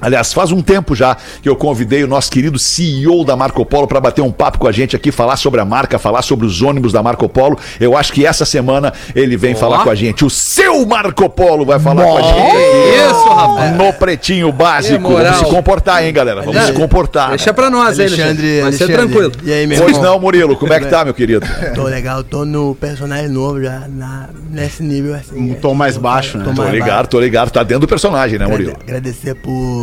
Aliás, faz um tempo já que eu convidei o nosso querido CEO da Marco Polo para bater um papo com a gente aqui, falar sobre a marca, falar sobre os ônibus da Marco Polo. Eu acho que essa semana ele vem falar com a gente. O seu Marco Polo vai falar com a gente aqui. abraço, rapaz. No Pretinho Básico. Vamos se comportar, hein, galera? Vamos se comportar. Deixa pra nós aí, Alexandre. Vai ser Alexandre. tranquilo. E aí, meu Pois irmão? não, Murilo. Como é que tá, meu querido? Tô legal, tô no personagem novo já, na, nesse nível assim. Um tom mais baixo, né? Tô ligado, tô ligado. Tá dentro do personagem, né. Murilo? Agrade- Agradecer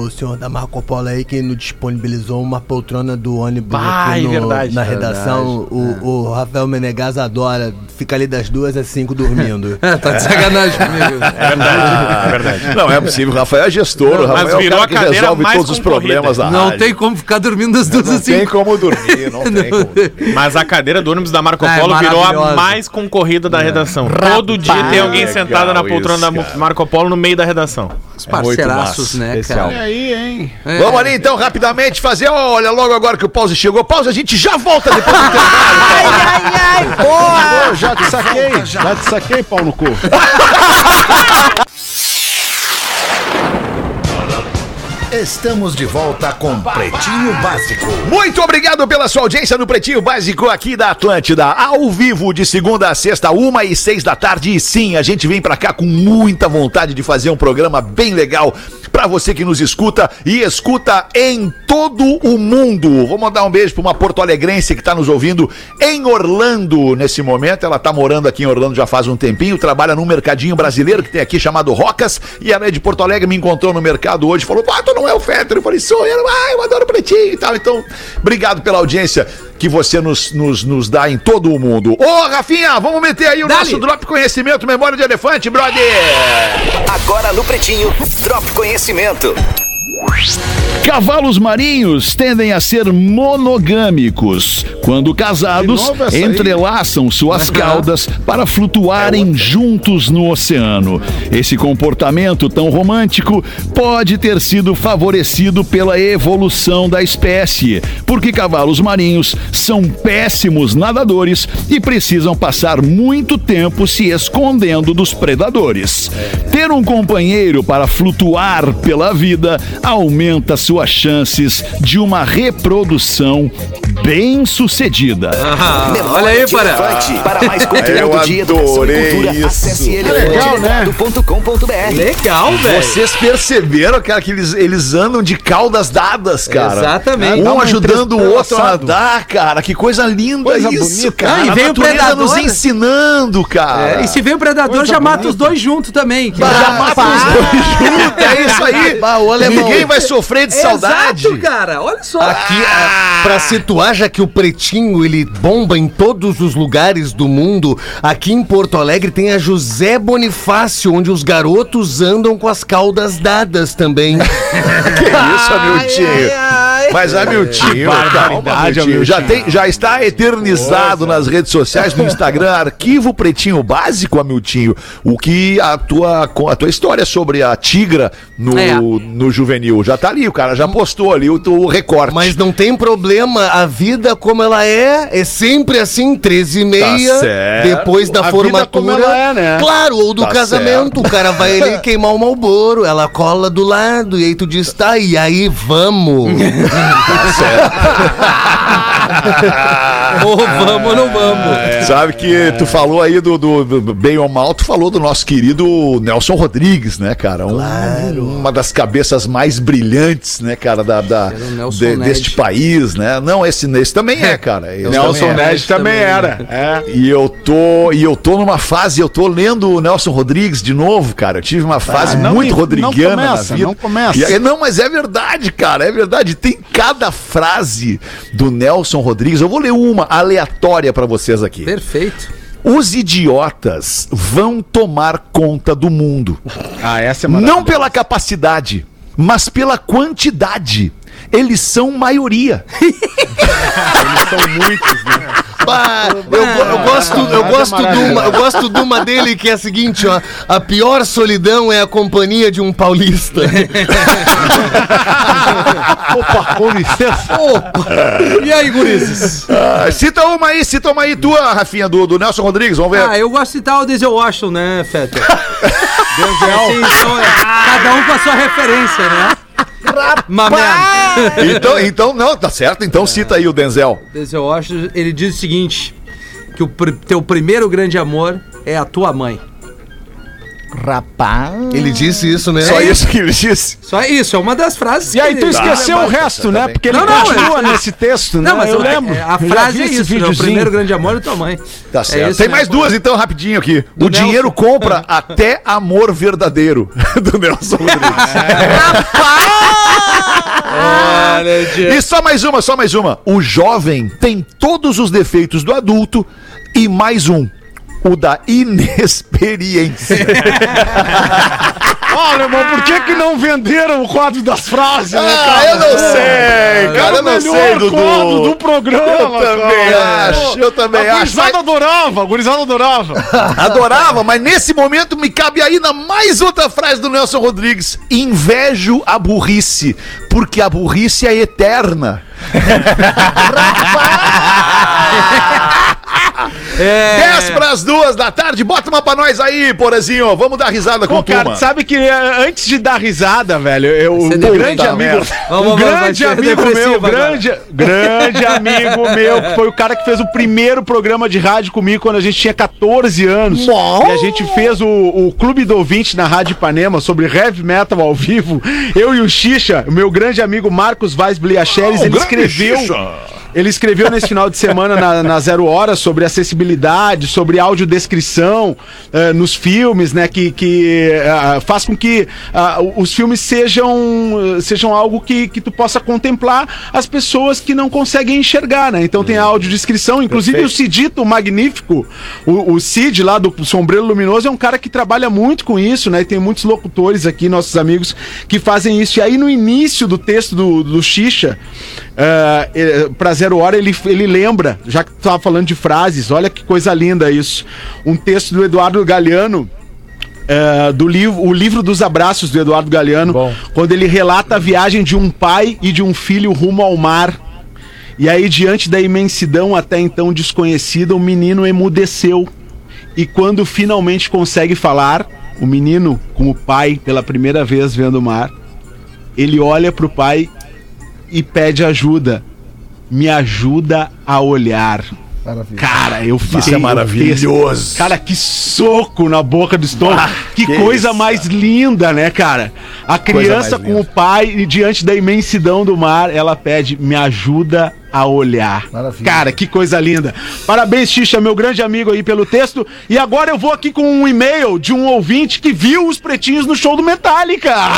pro senhor da Marco Polo aí que nos disponibilizou uma poltrona do ônibus Vai, aqui no- verdade. na redação. O, o Rafael Menegas adora, fica ali das duas às cinco dormindo. É, tá de sacanagem comigo. É verdade, é verdade. Não é possível. O Rafael é gestor. O Rafael Mas é o virou cara a que cadeira resolve mais todos os problemas da Não tem como ficar dormindo das duas Não assim. tem como dormir, não tem como. Mas a cadeira do ônibus da Marco Ah, é Polo virou a mais concorrida da redação. Todo dia tem alguém sentado na poltrona isso, da. Marco Polo no meio da redação. Os É muito parceiraços, massa. né, Especial. cara? aí, hein? É. Vamos ali então, rapidamente, fazer. Olha, logo agora que o pause chegou. Pause, a gente já volta depois do intervalo. Ai, ai, ai! Pô, já te saquei, já te saquei, pau no cu. Estamos de volta com Pretinho Básico. Muito obrigado pela sua audiência no Pretinho Básico aqui da Atlântida, ao vivo de segunda a sexta, uma e seis da tarde. E sim, a gente vem pra cá com muita vontade de fazer um programa bem legal pra você que nos escuta e escuta em todo o mundo. Vou mandar um beijo pra uma porto-alegrense que tá nos ouvindo em Orlando nesse momento. Ela tá morando aqui em Orlando já faz um tempinho, trabalha num mercadinho brasileiro que tem aqui chamado Rocas. E ela é de Porto Alegre, me encontrou no mercado hoje, falou: Ah, tu não é o Fetter? Eu falei: Sou eu, ah, eu adoro pretinho e tal. Então, obrigado pela audiência que você nos, nos, nos dá em todo o mundo. Ô, Rafinha, vamos meter aí o Dali. nosso Drop Conhecimento Memória de Elefante, brother! Agora no Pretinho, Drop Conhecimento. Cavalos marinhos tendem a ser monogâmicos. Quando casados, entrelaçam suas caudas para flutuarem juntos no oceano. Esse comportamento tão romântico pode ter sido favorecido pela evolução da espécie, porque cavalos marinhos são péssimos nadadores e precisam passar muito tempo se escondendo dos predadores. Ter um companheiro para flutuar pela vida aumenta suas chances de uma reprodução bem sucedida. Ah, olha aí, para. Para mais conteúdo Eu de educação adorei e cultura, isso. acesse legal, né? Legal, velho. Vocês perceberam, cara, que eles, eles andam de caudas dadas, cara. Exatamente. Um Dá ajudando o outro a nadar, cara. Que coisa linda Coisa isso, bonita. cara. Ah, e A vem o predador. nos ensinando, cara. É, e se vem o predador, Coisa já mata bonita. os dois juntos também. que Já já- mata os dois juntos, é isso aí. Bah, ô, alemão. Ninguém vai sofrer de saudade. Exato, cara. Olha só. Aqui, a- pra situar, já que o Pretinho ele bomba em todos os lugares do mundo, aqui em Porto Alegre tem a José Bonifácio, onde os garotos andam com as caudas dadas também. Que isso, Hamiltinho. Mas, Hamiltinho, calma, Hamiltinho. Já, tem, já está eternizado nas redes sociais, no Instagram, Arquivo Pretinho Básico, Hamiltinho. O que a tua, a tua história sobre a tigra no, É. no juvenil. Já tá ali, o cara já postou ali o, o recorte. Mas não tem problema, a vida como ela é, é sempre assim, 13 e meia, Tá certo. depois da A vida formatura. como ela é, né? Claro, ou do Tá casamento, o cara vai ali queimar o malboro, ela cola do lado, e aí tu diz, tá, e aí vamos. tá certo. Ou vamos ou não vamos. Sabe que tu falou aí do, do, do bem ou mal, tu falou do nosso querido Nelson Rodrigues, né, cara? Um- Uma das cabeças mais brilhantes, né, cara, da, da- de- deste país, né? Não, esse, esse também é, cara. Esse Nelson também é. Ned também era. É. E eu tô, e eu tô numa fase, eu tô lendo o Nelson Rodrigues de novo, cara. Eu tive uma fase não muito me- rodriguiana não começa, na vida. não começa. E não, mas é verdade, cara, é verdade. Tem cada frase do Nelson Rodrigues. Eu vou ler uma aleatória pra vocês aqui. Perfeito. Os idiotas vão tomar conta do mundo. Ah, essa é Não pela capacidade, mas pela quantidade. Eles são maioria. São muitos, né? Bah, eu, eu gosto, eu gosto de uma, eu gosto de uma dele que é a seguinte, ó, a pior solidão é a companhia de um paulista. Opa, com licença. E aí, gurizes? Ah, cita uma aí, cita uma aí tua, Rafinha, do, do Nelson Rodrigues. Vamos ver. Ah, eu gosto de citar o Denzel Washington, né, Fetter? Assim, então, é, cada um com a sua referência, né? Mamé. Então, então, não, tá certo. Então cita aí o Denzel. Denzel Washington, ele diz o seguinte, que o pr- teu primeiro grande amor é a tua mãe. Rapaz. Ele disse isso, né? Só isso que ele disse. Só isso, é uma das frases E aí tu esqueceu Ah, o resto, tá né? Porque ele Não, não, continua é- nesse texto, né? Não, mas eu é- lembro. é- a Eu já frase vi é esse isso, né? O videozinho. primeiro grande amor é tua mãe. Tá É certo. isso, Tem né, mais pô? duas, então, rapidinho aqui. o Do dinheiro Nelson. compra até amor verdadeiro. Do Nelson Rodrigues. E só mais uma, só mais uma. O jovem tem todos os defeitos do adulto e mais um. O da inexperiência. Olha, irmão, por que que não venderam o quadro das frases, né, Ah, eu não sei, cara, Era eu o não melhor sei, Dudu. quadro do programa, Eu também cara. acho, eu também a acho. gurizada adorava, a gurizada adorava. Adorava, mas nesse momento me cabe ainda mais outra frase do Nelson Rodrigues. Invejo a burrice, porque a burrice é eterna. É. 10 pras duas da tarde, bota uma pra nós aí, Porazinho. Vamos dar risada com Pô, o cara, turma. sabe que eh, antes de dar risada, velho, eu, o ser grande amigo. Vamos, um vamos, grande amigo meu, agora. grande, grande amigo meu, que foi o cara que fez o primeiro programa de rádio comigo quando a gente tinha 14 anos. E a gente fez o, o Clube do Ouvinte na Rádio Ipanema sobre heavy metal ao vivo. Eu e o Xixa, o meu grande amigo Marcos Vaz Bliacheres, Oh, ele escreveu. Xixa. Ele escreveu nesse final de semana na, na Zero Hora sobre acessibilidade, sobre audiodescrição eh, nos filmes, né? Que, que ah, faz com que ah, os filmes sejam, sejam algo que, que tu possa contemplar as pessoas que não conseguem enxergar, né? Então tem a audiodescrição, inclusive o Cidito Magnífico, o, o Cid lá do Sombreiro Luminoso é um cara que trabalha muito com isso, né? E tem muitos locutores aqui, nossos amigos, que fazem isso. E aí no início do texto do, do Xixa, eh, pra Zero Hora, ele, ele lembra, já que tu tava falando de frases, olha que coisa linda isso. Um texto do Eduardo Galeano. eh, do livro, o livro dos abraços do Eduardo Galeano, quando ele relata a viagem de um pai e de um filho rumo ao mar. E aí, diante da imensidão até então desconhecida, o menino emudeceu. E quando finalmente consegue falar, o menino, com o pai pela primeira vez vendo o mar, ele olha pro pai e pede ajuda. Me ajuda a olhar. Cara, eu fiz. Isso é maravilhoso. Cara, que soco na boca do estômago. Ah, que, que coisa isso, mais linda, né, cara? A criança com o pai e diante da imensidão do mar, ela pede: me ajuda a olhar. Cara, que coisa linda. Parabéns, Xixa, meu grande amigo aí pelo texto. E agora eu vou aqui com um e-mail de um ouvinte que viu os pretinhos no show do Metallica. Calma,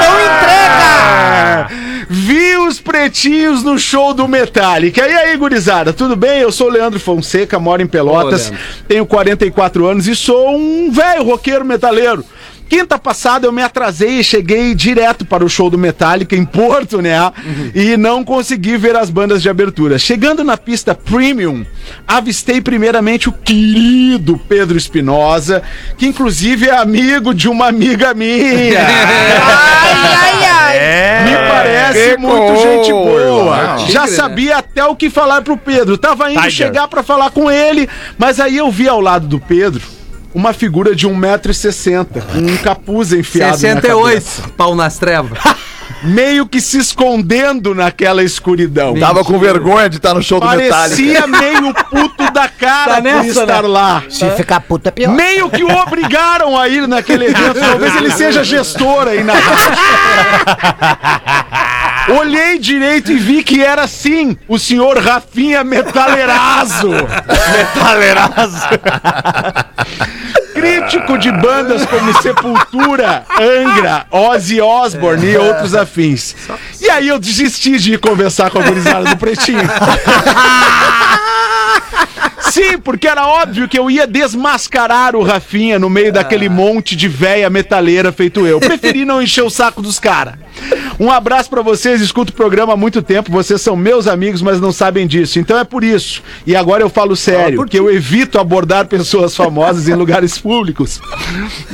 não entrega! Vi os pretinhos no show do Metallica. E aí, gurizada, tudo bem? Eu sou o Leandro Fonseca, moro em Pelotas, Ô, tenho 44 anos e sou um velho roqueiro metaleiro. Quinta passada eu me atrasei e cheguei direto para o show do Metallica em Porto, né? E não consegui ver as bandas de abertura. Chegando na pista Premium, avistei primeiramente o querido Pedro Espinosa, que inclusive é amigo de uma amiga minha. Ai, ai, parece que muito gente boa. Não. Já Tigre, sabia até o que falar pro Pedro. Tava indo Tiger. chegar pra falar com ele, mas aí eu vi ao lado do Pedro uma figura de 1,60m, com um capuz enfiado na 68, cabeça, pau nas trevas. meio que se escondendo naquela escuridão. Tava com vergonha de estar no show do Metallica. Parecia meio puto da cara Tá por nessa, estar né? lá. Se ficar puta, é pior. Meio que o obrigaram a ir naquele evento. Talvez ele seja gestor aí na. Olhei direito e vi que era sim o senhor Rafinha Metaleirazo. Metaleirazo. Crítico de bandas como Sepultura, Angra, Ozzy Osbourne e outros afins. E aí eu desisti de ir conversar com a gurizada do Pretinho. Sim, porque era óbvio que eu ia desmascarar o Rafinha no meio daquele monte de véia metaleira feito eu. Preferi não encher o saco dos caras. Um abraço pra vocês, escuto o programa há muito tempo, vocês são meus amigos, mas não sabem disso. Então é por isso. E agora eu falo sério, porque eu evito abordar pessoas famosas em lugares públicos.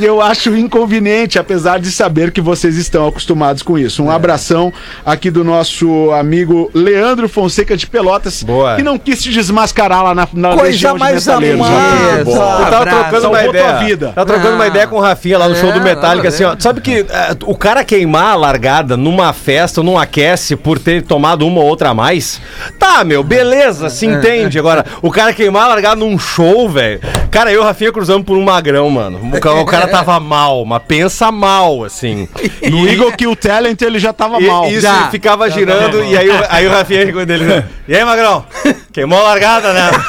Eu acho inconveniente, apesar de saber que vocês estão acostumados com isso. Um abração aqui do nosso amigo Leandro Fonseca de Pelotas, Boa. que não quis te desmascarar lá na, na Coisa mais amada. Bom. Eu tava Abraço. trocando uma ideia. Tava trocando uma Ah. ideia com o Rafinha lá no show do É, Metallica, assim, ó. é. Sabe que é, o cara queimar a largada numa festa, num aquece, por ter tomado uma ou outra a mais. Tá, meu, beleza, se entende. Agora, o cara queimar largar num show, velho. Cara, eu e o Rafinha cruzamos por um magrão, mano. O cara, o cara tava mal, mas pensa mal, assim. No Eagle Kill Talent ele já tava E- mal. Isso, Já. ele ficava girando e aí, o- aí o Rafinha ficou dele. E aí, Magrão? Queimou a largada, né?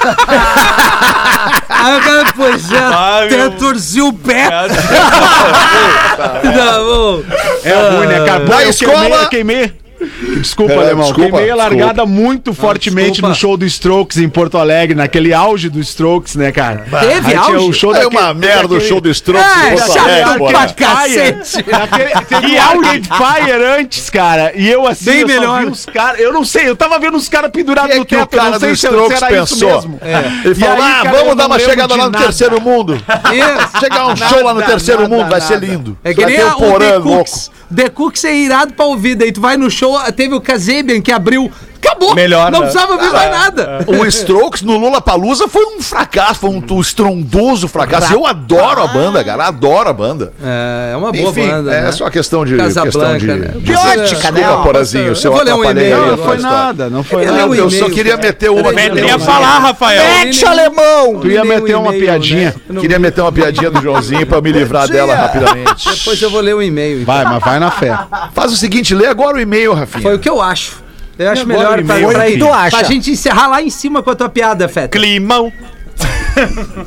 Aí o cara, pois é, Ah, até meu- torci o pé. Tá bom. É ruim, né, cara? Pô, Na eu escola- Queimei, queimei- Desculpa, Pera, Alemão. desculpa, queimei a largada desculpa. muito fortemente desculpa. no show do Strokes em Porto Alegre, naquele auge do Strokes, né, cara? Teve auge? o show É daquele- uma merda o daquele- show do Strokes É, em Porto chato Alegre, pra cacete. Teve o Arcade Fire antes, cara. E eu assim, Bem eu só melhor. vi os caras. Eu não sei, eu tava vendo os caras pendurados é no o teto. eu cara não do sei se, Strokes se era isso mesmo. Ele E falou, aí, ah, cara, eu vamos não dar uma chegada lá no nada. terceiro mundo. Isso. Chegar um show lá no terceiro mundo, vai ser lindo. É que nem um o porã louco. The Cooks é irado pra ouvir, daí tu vai no show, teve o Kazabian que abriu. Acabou! Melhor, Não né? precisava ouvir mais nada. O Strokes no Lula Palusa foi um fracasso, foi um, um estrondoso fracasso. Eu adoro a banda, cara, adoro a banda. É, é uma boa Enfim, banda. é né? só questão de. Casablanca, questão de, né? de Biótica, né? Desculpa, Porazinho, se eu Eu vou ler um atrapalhei a Não tua foi nada, não foi Ele nada. Eu só queria meter uma. Peraí, Nem Não, a falar, Rafael. Mete, alemão! Tu ia meter um uma piadinha. né? Eu não- Queria meter uma piadinha do Joãozinho pra me livrar dela rapidamente. Depois eu vou ler o e-mail. então. Vai, mas vai na fé. Faz o seguinte, lê agora o e-mail, Rafinha. Foi o que eu acho. Eu acho Agora melhor o pra, pra, que tu acha? pra gente encerrar lá em cima com a tua piada, Feta. Climão.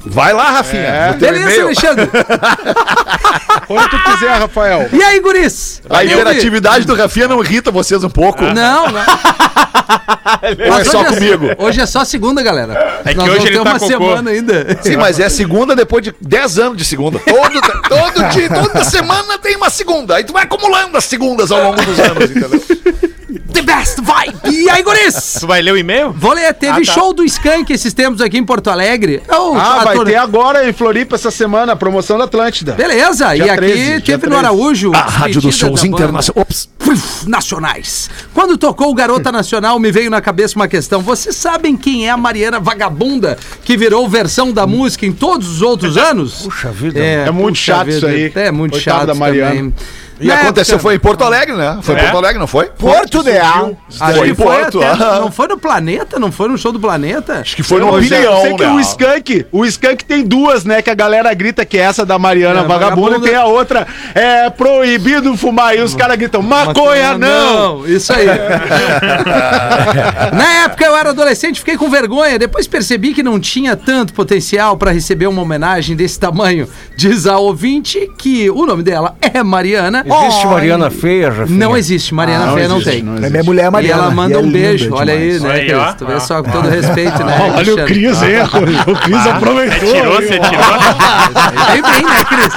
Vai lá, Rafinha. teu Beleza, e-mail. Alexandre? Quando tu quiser, Rafael. E aí, guris? A Eu vi. interatividade do Rafinha não irrita vocês um pouco? Não, não. Ou é só hoje comigo? Hoje é só segunda, galera. É que Nós hoje ele tá uma cocô. semana ainda. Sim, mas é segunda depois de 10 anos de segunda. Todo, todo dia, toda semana tem uma segunda. Aí tu vai acumulando as segundas ao longo dos anos, entendeu? The best vibe! E aí, guris? Tu vai ler o e-mail? Vou ler, teve show do Skank esses tempos aqui em Porto Alegre. É Ah, vai ter agora em Floripa essa semana a promoção da Atlântida. Beleza, Dia e aqui 13, dia teve no 13. Araújo. A rádio dos shows internacionais. Nacionais. Quando tocou o Garota Nacional, me veio na cabeça uma questão. Vocês sabem quem é a Mariana Vagabunda, que virou versão da música em todos os outros anos? Puxa vida. É muito chato isso aí. É muito Coitada chato da Mariana. também. E Na aconteceu, época- foi em Porto Alegre, né? Foi em É? Porto Alegre, não foi? Porto de Al. Acho Foi que em foi Porto, até- ah. Não foi no Planeta? Não foi no show do Planeta? Acho que foi no Eu já Opinião, sei que né? o Skank, o Skank tem duas, né? Que a galera grita que é essa da Mariana É, Vagabunda, vagabunda. e tem a outra, é proibido fumar. E os caras gritam, maconha não! Isso aí. Na época eu era adolescente, fiquei com vergonha. Depois percebi que não tinha tanto potencial para receber uma homenagem desse tamanho. Diz a ouvinte que o nome dela é Mariana. Existe Mariana Feia, Rafinha? Não existe, Mariana Não Feia não existe, tem. não É minha mulher E Mariana. ela manda E é um beijo, olha aí, né, Aí, Cris? Tu vê só com todo respeito, né? Olha o? Cris, hein? O Cris aproveitou. Você tirou, você tirou. Aí vem, né, Cris?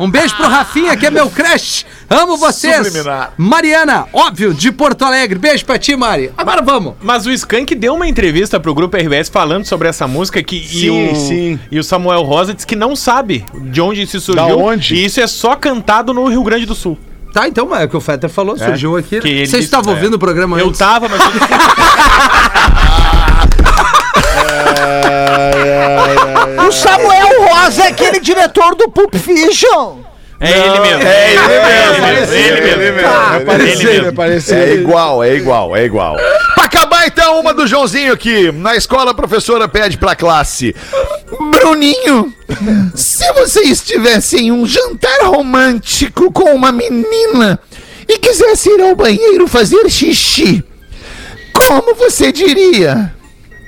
Um beijo pro Rafinha, que é meu crush. Amo vocês. Subliminar. Mariana, óbvio, de Porto Alegre. Beijo pra ti, Mari. Agora vamos. Mas o Skank deu uma entrevista pro grupo RBS falando sobre essa música que, e, Sim, o, sim. e o Samuel Rosa disse que não sabe de onde isso surgiu. Da onde? E isso é só cantado no Rio Grande do Sul. Tá, então, é o que o Fetter falou, surgiu aqui. que ele Vocês disse- estavam é. ouvindo o programa Eu antes? tava, mas. O Samuel Rosa é aquele diretor do Pulp Fiction. É ele mesmo. É ele mesmo. mesmo, ele mesmo. Ele mesmo. Tá. É parecido, é parecido. É igual, é igual, é igual. Pra acabar então, uma do Joãozinho aqui. Na escola, a professora pede pra classe. Bruninho, se você estivesse em um jantar romântico com uma menina e quisesse ir ao banheiro fazer xixi, como você diria?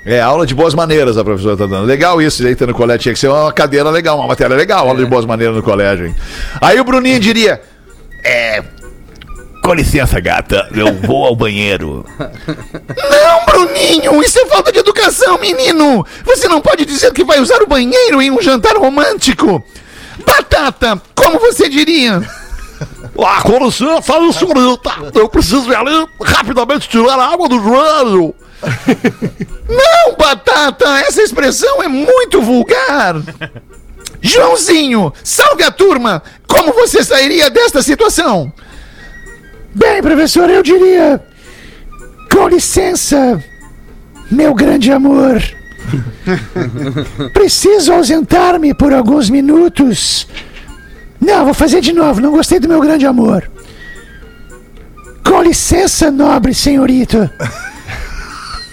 É, aula de boas maneiras a professora tá dando. Legal isso, aí tá no colégio. Tinha que ser uma cadeira legal, uma matéria legal, aula de boas maneiras no colégio, hein? Aí o Bruninho diria: É. Com licença, gata, eu vou ao banheiro. Não, Bruninho, isso é falta de educação, menino! Você não pode dizer que vai usar o banheiro em um jantar romântico! Batata, como você diria? Ah, com licença, senhorita, eu preciso ir ali rapidamente tirar a água do joelho. Não, Batata, essa expressão é muito vulgar. Joãozinho, salve a turma! Como você sairia desta situação? Bem, professor, eu diria. Com licença, meu grande amor. Preciso ausentar-me por alguns minutos. Não, vou fazer de novo, não gostei do meu grande amor. licença, nobre senhorito.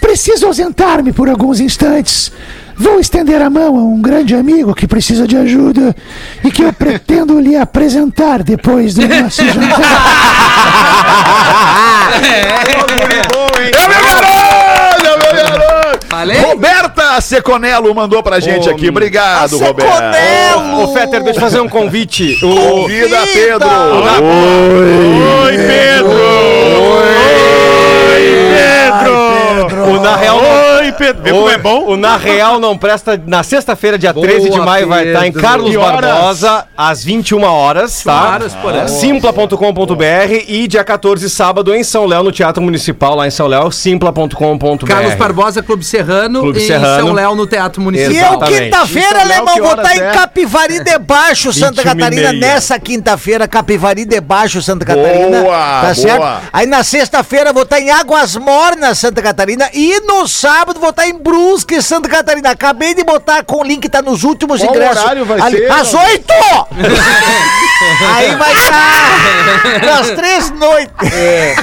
Preciso ausentar-me por alguns instantes. Vou estender a mão a um grande amigo que precisa de ajuda e que eu pretendo lhe apresentar depois do nosso É meu garoto! É meu garoto! Falei? Roberta Seconello mandou pra gente aqui. Obrigado, Roberta. Ô, Fetter, deixa eu fazer um convite. O... Convida Pedro. Oi, Pedro! Oi, Pedro! O Na Real Oi, Pedro! Vê como O, é bom? o Na Real não presta. Na sexta-feira, dia Boa, 13 de maio, vai estar em Pedro. Carlos? Barbosa, às 21 horas, tá? horas. Simpla.com.br e dia 14, sábado, em São Léo, no Teatro Municipal, lá em São Léo, simpla.com.br. Carlos Barbosa, Clube Serrano Clube em Serrano. São Léo, no Teatro E Municipal. eu, Exatamente. quinta-feira, Léo, alemão, que vou estar em é? Capivari de Baixo, Santa 21 e Catarina. Nessa quinta-feira, Capivari de Baixo, Santa Catarina. Boa, tá boa. certo? Aí na sexta-feira vou estar em Águas Mornas, Santa Catarina. E no sábado vou estar em Brusque, Santa Catarina. Acabei de botar com o link, tá nos últimos Qual ingressos. horário vai Ali, ser? Às oito! Aí vai estar às três noites.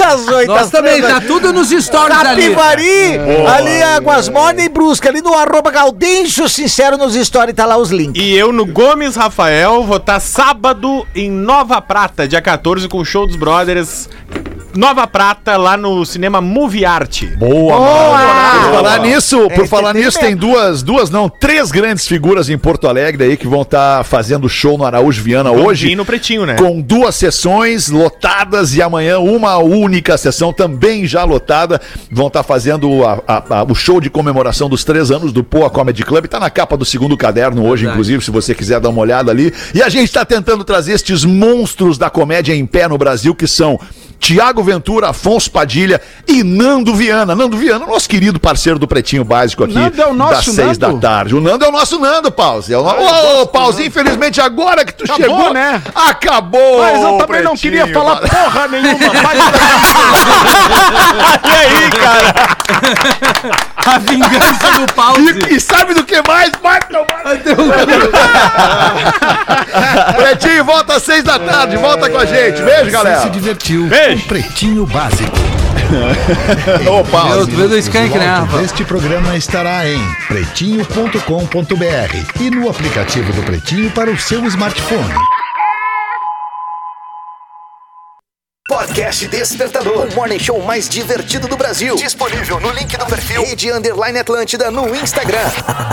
Às oito. Nós às também, três tá tudo nos stories ali. Capivari, ali Águas Mornas e Brusque, ali no arroba Gaudêncio Sincero nos stories, tá lá os links. E eu no Gomes Rafael vou estar sábado em Nova Prata, dia 14, com o show dos Brothers. Nova Prata, lá no cinema Movie Art. Boa, mano. Por falar nisso, por falar nisso, tem duas, duas não, três grandes figuras em Porto Alegre aí que vão estar fazendo show no Araújo Viana hoje. Vim no Pretinho, né? Com duas sessões lotadas e amanhã uma única sessão também já lotada. Vão estar fazendo a- a- a- o show de comemoração dos três anos do Poa Comedy Club. Tá na capa do segundo caderno hoje, Verdade. inclusive, se você quiser dar uma olhada ali. E a gente está tentando trazer estes monstros da comédia em pé no Brasil, que são Tiago Ventura, Afonso Padilha e Nando Viana. Nando Viana, nosso querido parceiro do Pretinho Básico aqui. Nando é o nosso das seis Nando? da tarde. O Nando é o nosso Nando, Pause. É o no... Ô, Pause, infelizmente agora que tu Acabou, chegou, né? Acabou. Mas eu também não queria falar porra nenhuma. E aí, cara? A vingança do pause. E, e sabe do que mais? Vai tomar. Pretinho, volta às seis da tarde. Volta com a gente. Beijo, Você galera. se divertiu Beijo. Com Pretinho Básico. Ô, Pause. Meu, tu vê do Skank, né, Rafa? Este programa estará em pretinho.com.br e no aplicativo do Pretinho para o seu smartphone. Podcast Despertador, o morning show mais divertido do Brasil. Disponível no link do perfil Rede Underline Atlântida no Instagram.